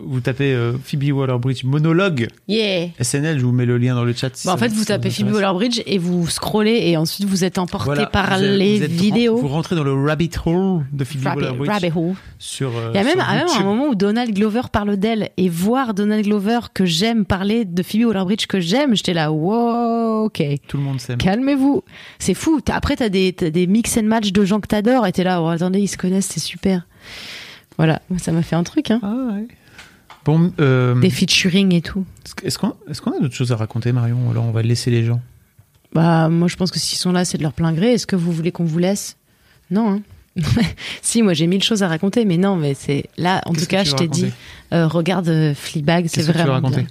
vous tapez euh, Phoebe Waller-Bridge monologue Yeah. SNL, je vous mets le lien dans le chat. si Bah, en fait, vous tapez Phoebe. Waller-Bridge et vous scrollez et ensuite vous êtes emporté Voilà, par vous êtes- les vous êtes- vidéos. Vous rentrez dans le rabbit hole de Phoebe Waller-Bridge rabbit hole. sur. euh, Il y a même, même un moment où Donald Glover parle d'elle et voir Donald Glover que j'aime parler de Phoebe Waller-Bridge que j'aime, j'étais là, wow, ok. Tout le monde s'aime. Calmez-vous. C'est fou. Après, t'as des, des mix and match de gens que t'adores et t'es là, oh, attendez, ils se connaissent, c'est super. Voilà, Moi, ça m'a fait un truc, hein. Bon, euh, Des featuring et tout. est-ce qu'on est-ce qu'on a d'autres choses à raconter, Marion ou Alors, on va laisser les gens? Bah, moi, je pense que s'ils sont là, c'est de leur plein gré. Est-ce que vous voulez qu'on vous laisse? Non, hein. si, moi, j'ai mille choses à raconter, mais non, mais c'est là, en Qu'est-ce tout que cas, je t'ai dit, euh, regarde euh, Fleabag, c'est Qu'est-ce que tu veux vraiment raconter? Bien.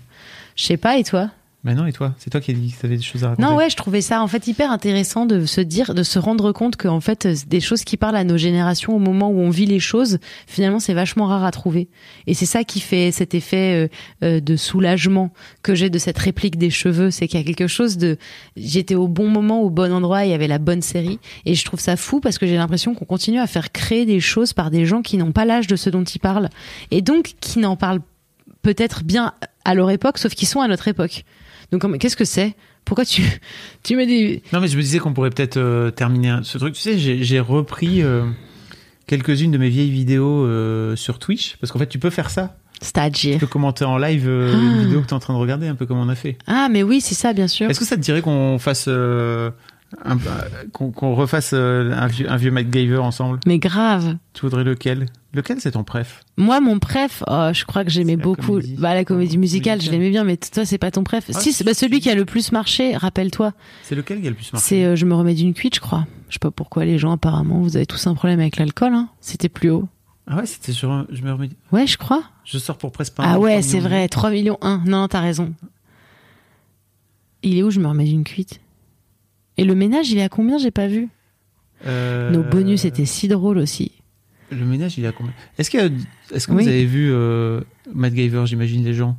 Je sais pas, et toi? Mais non, et toi? C'est toi qui as dit que tu avais des choses à raconter. Non, ouais, je trouvais ça en fait hyper intéressant de se dire, de se rendre compte que en fait, des choses qui parlent à nos générations au moment où on vit les choses, finalement, c'est vachement rare à trouver. Et c'est ça qui fait cet effet euh, euh, de soulagement que j'ai de cette réplique des cheveux, c'est qu'il y a quelque chose de, j'étais au bon moment, au bon endroit, il y avait la bonne série, et je trouve ça fou parce que j'ai l'impression qu'on continue à faire créer des choses par des gens qui n'ont pas l'âge de ce dont ils parlent, et donc qui n'en parlent peut-être bien à leur époque, sauf qu'ils sont à notre époque. Donc qu'est-ce que c'est? Pourquoi tu tu me dis Non, mais je me disais qu'on pourrait peut-être euh, terminer ce truc. Tu sais, j'ai repris euh, quelques-unes de mes vieilles vidéos euh, sur Twitch, parce qu'en fait, tu peux faire ça. C'est-à-dire? Tu peux commenter en live Ah. une vidéo que tu es en train de regarder, un peu comme on a fait. Ah mais oui, c'est ça bien sûr. Est-ce que ça te dirait qu'on fasse qu'on qu'on refasse euh, un vieux, un vieux MacGyver ensemble Mais grave. Tu voudrais lequel? Lequel c'est ton préf? Moi mon préf, oh, je crois que j'aimais beaucoup bah la comédie musicale, je l'aimais bien mais toi c'est pas ton préf. Ah, si, c'est bah, celui qui a le plus marché, rappelle-toi. C'est lequel qui a le plus marché? C'est euh, je me remets d'une cuite, je crois. Je sais pas pourquoi les gens apparemment, vous avez tous un problème avec l'alcool hein. C'était plus haut. Ah ouais, c'était sur un... Je me remets... Ouais, je crois. Je sors pour presque pas Ah un ouais, million c'est vrai, 3 millions 1. Non, non, t'as raison. Il est où je me remets d'une cuite? Et le ménage, il est à combien J'ai pas vu. Euh, Nos bonus étaient si drôles aussi. Le ménage, il est à combien? Est-ce que, est-ce que Oui. vous avez vu euh, MacGyver, j'imagine, les gens?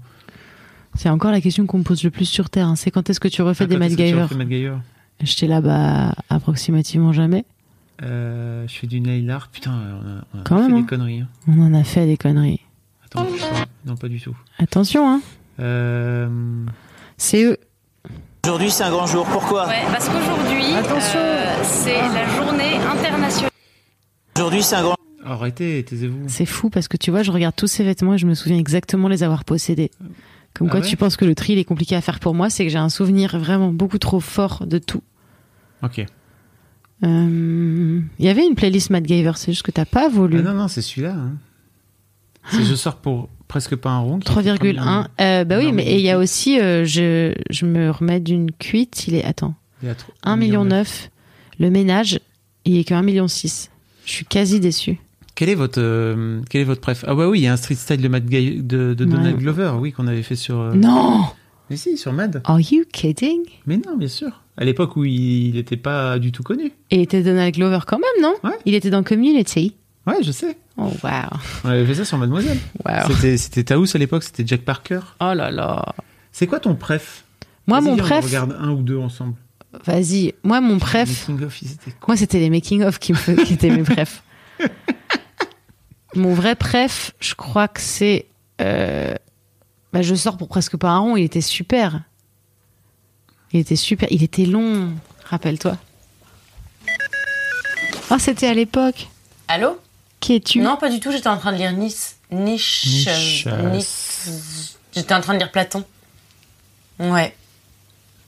C'est encore la question qu'on me pose le plus sur Terre. hein. C'est quand est-ce que tu refais Ah, des MacGyver refais MacGyver J'étais là-bas approximativement jamais. Euh, je fais du nail art. Putain, on a, on a Quand fait même, des hein. conneries. hein. On en a fait des conneries. Attends, je sais pas. non, pas du tout. Attention, hein. Euh, C'est eux. Aujourd'hui, c'est un grand jour. Pourquoi Ouais, parce qu'aujourd'hui, euh, c'est la journée internationale. Aujourd'hui, c'est un grand. Arrêtez, taisez-vous. C'est fou parce que tu vois, je regarde tous ces vêtements et je me souviens exactement les avoir possédés. Comme Ah quoi ouais tu penses que le tri il est compliqué à faire pour moi, c'est que j'ai un souvenir vraiment beaucoup trop fort de tout. Ok. Euh, Il y avait une playlist MacGyver, c'est juste que t'as pas voulu. Ah non, non, c'est celui-là. hein. C'est Je sors pour presque pas un rond. qui fait 3,1. Euh, bah oui, mais il y a aussi, euh, je, je me remets d'une cuite, il est, attends, Il y a trop- 1 million 9. Le ménage, il est que 1,6 million. Je suis quasi déçue. Quel est votre, euh, quel est votre préf? Ah bah oui, il y a un street style de, Matt de, de Donald Ouais. Glover, oui, qu'on avait fait sur. euh, Non Mais si, sur Mad. Are you kidding? Mais non, bien sûr. À l'époque où il n'était pas du tout connu. Et il était Donald Glover quand même, non? Il était dans Community. Ouais, je sais. Oh, wow. On avait fait ça sur Mademoiselle. Wow. C'était, c'était Taous à l'époque, c'était Jack Parker. Oh là là. C'est quoi ton préf? Moi, Vas-y, mon viens, On préf- regarde un ou deux ensemble. Vas-y. Moi, mon préf. Moi, c'était les making-of qui, me faisaient- qui étaient mes préfs. Mon vrai préf, je crois que c'est. euh, bah, je sors pour presque pas un rond. Il était super. Il était super. Il était long. Rappelle-toi. Oh, c'était à l'époque. Allô? Qui es-tu Non, pas du tout, j'étais en train de lire Nice. Niche. Niche. Nice. J'étais en train de lire Platon. Ouais.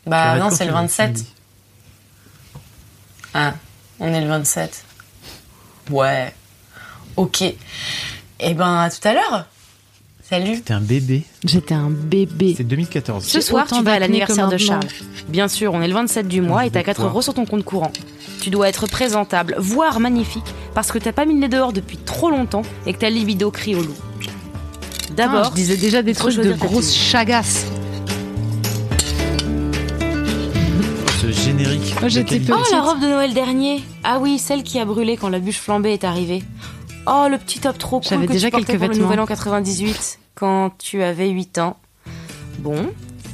Bah non, c'est le tu veux, 27. tu me dis. Ah, on est le 27. Ouais. Ok. Eh ben, à tout à l'heure. Salut. C'était un bébé. J'étais un bébé. C'est 2014. Ce soir, tu vas à l'anniversaire de. Charles. Bien sûr, on est le 27 du mois et t'as 4 D'accord. euros sur ton compte courant. Tu dois être présentable, voire magnifique, parce que t'as pas mis le nez dehors depuis trop longtemps et que ta libido crie au loup. Ah, D'abord, je disais déjà des trucs de grosses chagasses. Ce générique. Moi, j'étais. Oh, la robe de Noël dernier Ah oui, celle qui a brûlé quand la bûche flambée est arrivée. Oh, le petit top trop cool J'avais que déjà tu quelques pour le vêtements. Nouvel An 98, quand tu avais 8 ans. Bon.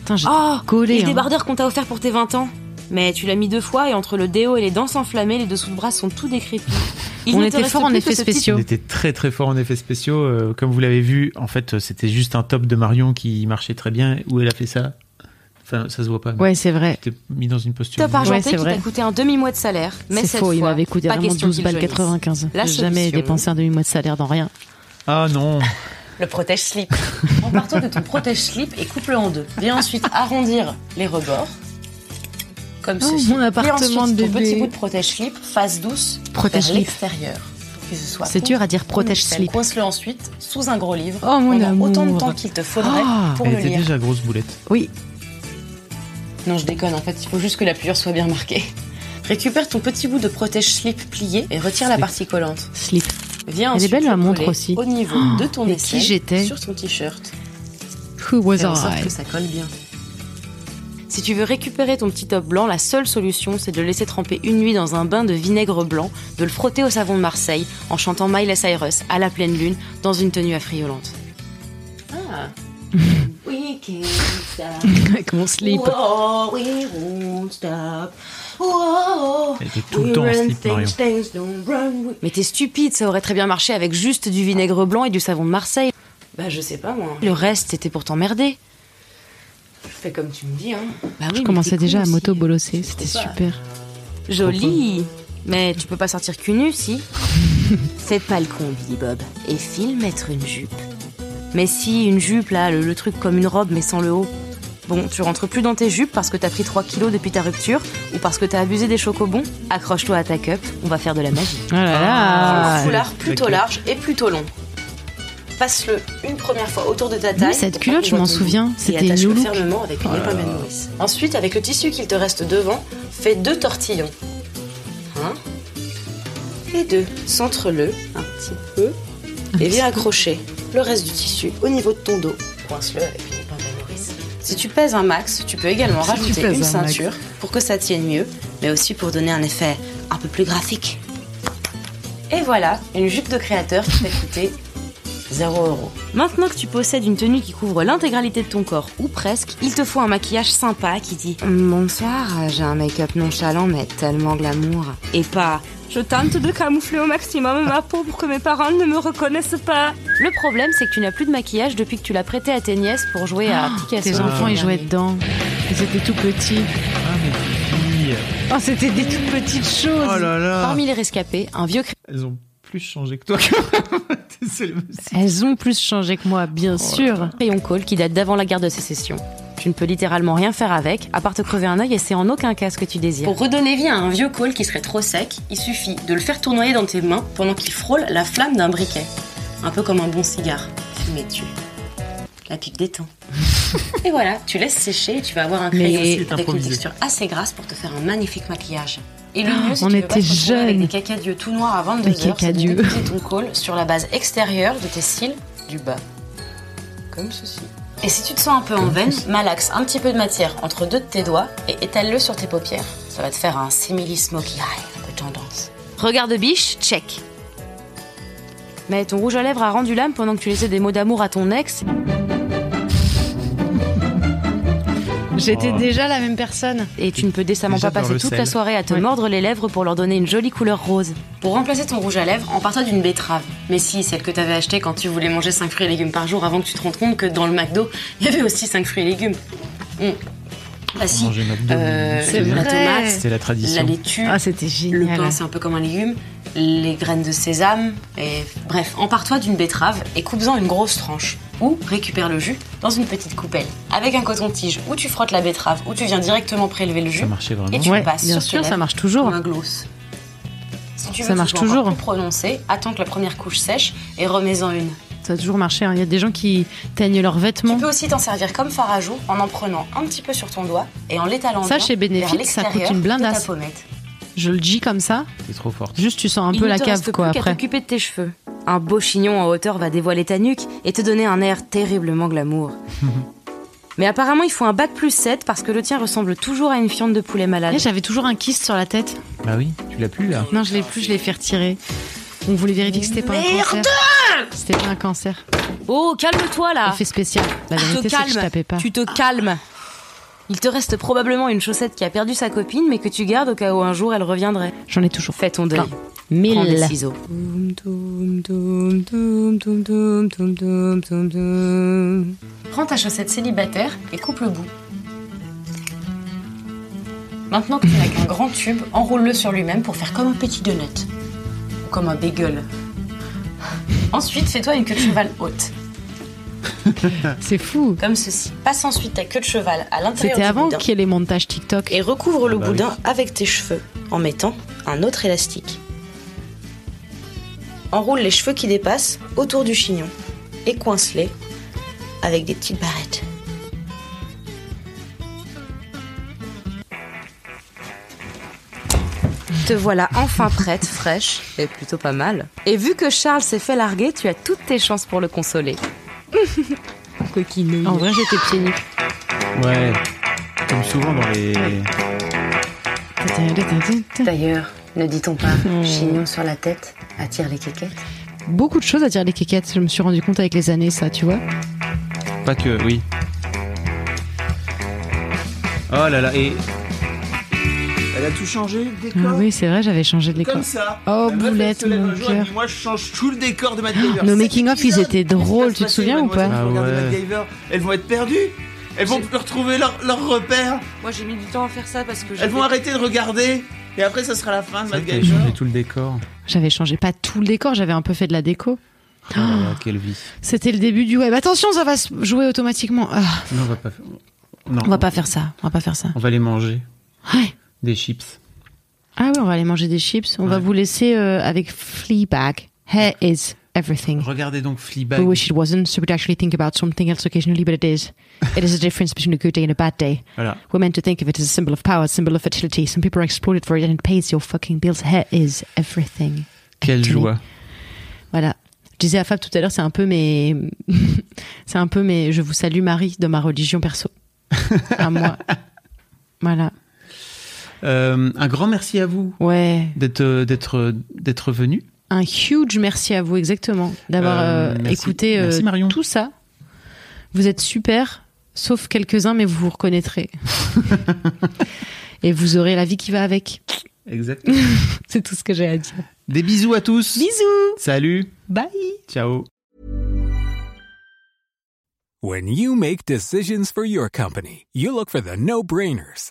Putain, Oh, collée. et le hein. débardeur qu'on t'a offert pour tes 20 ans. Mais tu l'as mis deux fois et entre le déo et les dents enflammées, les dessous de bras sont tout décrépits. Il On était fort en effets spéciaux. On était très très fort en effets spéciaux. Euh, comme vous l'avez vu, en fait, euh, c'était juste un top de Marion qui marchait très bien. Où elle a fait ça? Enfin, ça se voit pas. Ouais, c'est vrai. C'était mis dans une posture. Top Ouais, argenté c'est qui vrai. t'a coûté un demi-mois de salaire. Mais C'est cette faux, il m'avait coûté pas vraiment question 12 qu'il balles jaunisse. 95. La J'ai jamais dépensé un demi-mois de salaire dans rien. Ah non Le protège-slip. en partant de ton protège-slip et coupe-le en deux. Viens ensuite arrondir les rebords. Comme Oh, ceci. mon appartement Et ensuite, de ton petit bébé. bout de protège-slip, face douce, vers l'extérieur. C'est dur à dire comme protège-slip. nickel. Coince-le ensuite sous un gros livre Oh, mon pendant autant de amour. temps qu'il te faudrait Ah. pour Elle le était lire. déjà grosse boulette. Oui. Non, je déconne, en fait, il faut juste que la pliure soit bien marquée. Récupère ton petit bout de protège-slip plié et retire la Slip. partie collante. Slip. Viens Elle est ensuite belle, le ma montre aussi. Au niveau Oh, de ton mais aisselle, qui j'étais sur ton t-shirt. Who was Fais en sorte I? que ça colle bien. Si tu veux récupérer ton petit top blanc, la seule solution, c'est de le laisser tremper une nuit dans un bain de vinaigre blanc, de le frotter au savon de Marseille, en chantant Miley Cyrus à la pleine lune, dans une tenue affriolante. Ah We can't stop. Avec mon slip. Whoa, we won't stop. Whoa, Elle était tout le temps en we slip, run Marion. things, things don't run. Mais t'es stupide, ça aurait très bien marché avec juste du vinaigre blanc et du savon de Marseille. Bah je sais pas moi. Le reste, c'était pour t'emmerder. Fais comme tu me dis, hein. Bah oui, Je mais commençais déjà à aussi. moto-bolosser, c'était super. Joli. Mais tu peux pas sortir cul nu, si Fais pas le con, Billy Bob. Et file mettre une jupe. Mais si, une jupe, là, le, le truc comme une robe, mais sans le haut. Bon, tu rentres plus dans tes jupes parce que t'as pris 3 kilos depuis ta rupture ou parce que t'as abusé des chocobons Accroche-toi à ta cup, on va faire de la magie. Oh là là un foulard la plutôt large et plutôt long. Passe-le une première fois autour de ta taille. Oui, cette culotte, je m'en souviens, c'était Et attache-le New Look. fermement avec une Oh épingle à nourrice. Ensuite, avec le tissu qu'il te reste devant, fais deux tortillons. Un et deux. Centre-le un petit peu et viens accrocher le reste du tissu au niveau de ton dos. Coince-le avec une épingle à nourrice. Si tu pèses un max, tu peux également Si rajouter une un max. ceinture pour que ça tienne mieux, mais aussi pour donner un effet un peu plus graphique. Et voilà, une jupe de créateur qui fait coûter 0 euros. Maintenant que tu possèdes une tenue qui couvre l'intégralité de ton corps, ou presque, il te faut un maquillage sympa qui dit Bonsoir, j'ai un make-up nonchalant mais tellement glamour. Et pas Je tente de camoufler au maximum ma peau pour que mes parents ne me reconnaissent pas. Le problème, c'est que tu n'as plus de maquillage depuis que tu l'as prêté à tes nièces pour jouer à Picasso. Tes enfants, ils jouaient dedans. Ils étaient tout petits. Ah, mes filles. Oh, c'était des toutes petites choses. Oh là là. Parmi les rescapés, un vieux Elles ont plus changé que toi. C'est le- Elles ont plus changé que moi, bien sûr. crayon col qui date d'avant la guerre de sécession. Tu ne peux littéralement rien faire avec, à part te crever un œil et c'est en aucun cas ce que tu désires. Pour redonner vie à un vieux col qui serait trop sec, il suffit de le faire tournoyer dans tes mains pendant qu'il frôle la flamme d'un briquet. Un peu comme un bon cigare. Fumé dessus. La pipe détend. et voilà, tu laisses sécher et tu vas avoir un crayon Mais- avec une texture assez grasse pour te faire un magnifique maquillage. Et le mieux, si On était pas te retrouver avec jeunes. des cacadieux tout noirs à 22 Des heures, c'est de déposer ton col sur la base extérieure de tes cils du bas. Comme ceci. Et si tu te sens un peu en veine, malaxe un petit peu de matière entre deux de tes doigts et étale-le sur tes paupières. Ça va te faire un simili smoky eye, un peu tendance. Regard de biche, check. Mais ton rouge à lèvres a rendu l'âme pendant que tu laissais des mots d'amour à ton ex. J'étais Oh. déjà la même personne. Et tu ne peux décemment Déjà pas passer le toute sel. la soirée à te Ouais. mordre les lèvres pour leur donner une jolie couleur rose. Pour remplacer ton rouge à lèvres, emparle-toi d'une betterave. Mais si, celle que t'avais achetée quand tu voulais manger 5 fruits et légumes par jour avant que tu te rendes compte que dans le McDo, il y avait aussi 5 fruits et légumes. Mm. Bah si, Manger McDo, euh, c'est la vrai. tomate, C'était la tradition. la laitue, Ah, c'était le génial. pain c'est un peu comme un légume, les graines de sésame, et bref, empare-toi d'une betterave et coupe-en une grosse tranche. Ou récupère le jus dans une petite coupelle avec un coton-tige où tu frottes la betterave, où tu viens directement prélever le jus Ça marchait vraiment. et tu Ouais, le passes bien sur sûr, ça marche toujours. comme un gloss. Si tu veux Ça marche que ce soit encore toujours. plus prononcé, attends que la première couche sèche et remets-en une. Ça a toujours marché. hein. Il y a des gens qui teignent leurs vêtements. Tu peux aussi t'en servir comme fard à joues en en prenant un petit peu sur ton doigt et en l'étalant Ça, chez Benefit, ça coûte une blindasse. Je le dis comme ça. C'est trop fort. Juste, tu sens un Il peu la cave, reste quoi, plus après. t'occuper de tes cheveux. Un beau chignon en hauteur va dévoiler ta nuque et te donner un air terriblement glamour. Mais apparemment, il faut un bac plus 7 parce que le tien ressemble toujours à une fiente de poulet malade. Eh, J'avais toujours un kyste sur la tête. Bah oui, tu l'as plus là. Non, je l'ai plus, je l'ai fait retirer. On voulait vérifier que c'était pas un cancer. C'était pas un cancer. Oh, calme-toi là Effet spécial. La Tu vérité, te c'est que je calmes. tapais pas. Tu te calmes. Il te reste probablement une chaussette qui a perdu sa copine, mais que tu gardes au cas où un jour elle reviendrait. J'en ai toujours. Fais ton deuil. Plein. Mille. Prends des ciseaux. Prends ta chaussette célibataire et coupe le bout. Maintenant que tu n'as qu'un grand tube, enroule-le sur lui-même pour faire comme un petit donut. Ou comme un bagel. Ensuite, fais-toi une queue de cheval haute. C'est fou. Comme ceci. Passe ensuite ta queue de cheval à l'intérieur C'était du avant qu'il y ait les montages TikTok. et recouvre le Ah bah oui. boudin avec tes cheveux en mettant un autre élastique. Enroule les cheveux qui dépassent autour du chignon et coince-les avec des petites barrettes. Te voilà enfin prête, fraîche, et plutôt pas mal. Et vu que Charles s'est fait larguer, tu as toutes tes chances pour le consoler. Coquinouille. En vrai, j'étais pieds nus. Ouais. Comme souvent dans les. D'ailleurs, ne dit-on pas Hmm. chignon sur la tête attire les quéquettes Beaucoup de choses à dire les quéquettes. Je me suis rendu compte avec les années, ça, tu vois. Pas que, oui. Oh là là, et. Elle a tout changé, le décor. Ah oui, c'est vrai, j'avais changé de décor. Comme ça. Oh, La boulette, mon cœur. Moi, je change tout le décor de MacGyver. Nos making-of, ils étaient drôles, tu te souviens ou pas Ah regardez ouais. MacGyver. Elles vont être perdues. Elles vont plus retrouver leur, leur repère. Moi j'ai mis du temps à faire ça parce que Elles vont arrêter de regarder. Et après, ça sera la fin de MacGyver. t'avais changé tout le décor. J'avais changé pas tout le décor, j'avais un peu fait de la déco. Oh là, quelle vie. C'était le début du web. Attention, ça va se jouer automatiquement. Ah, Non, on va pas faire. Non. on va pas faire ça. On va pas faire ça. On va les manger. Ouais. Des chips. Ah oui, on va aller manger des chips. On va vous laisser euh, avec Fleabag. Hair is everything. Regardez donc Fleabag. We wish it wasn't, so we'd actually think about something else occasionally, but it is. It is a difference between a good day and a bad day. Voilà. We're meant to think of it as a symbol of power, a symbol of fertility. Some people are exploited for it and it pays your fucking bills. Hair is everything. Quelle Actually. joie. Voilà. Je disais à Fab tout à l'heure, c'est un peu mes, c'est un peu mes, je vous salue Marie de ma religion perso. à moi. Voilà. Euh, un grand merci à vous Ouais. d'être euh, d'être d'être venu. Un huge merci à vous, exactement, d'avoir Euh, euh, merci. écouté euh, Merci, Marion. tout ça. Vous êtes super, sauf quelques-uns, mais vous vous reconnaîtrez. Et vous aurez la vie qui va avec. Exact. C'est tout ce que j'ai à dire. Des bisous à tous. Bisous. Salut. Bye. Ciao. When you make decisions for your company, you look for the no brainers.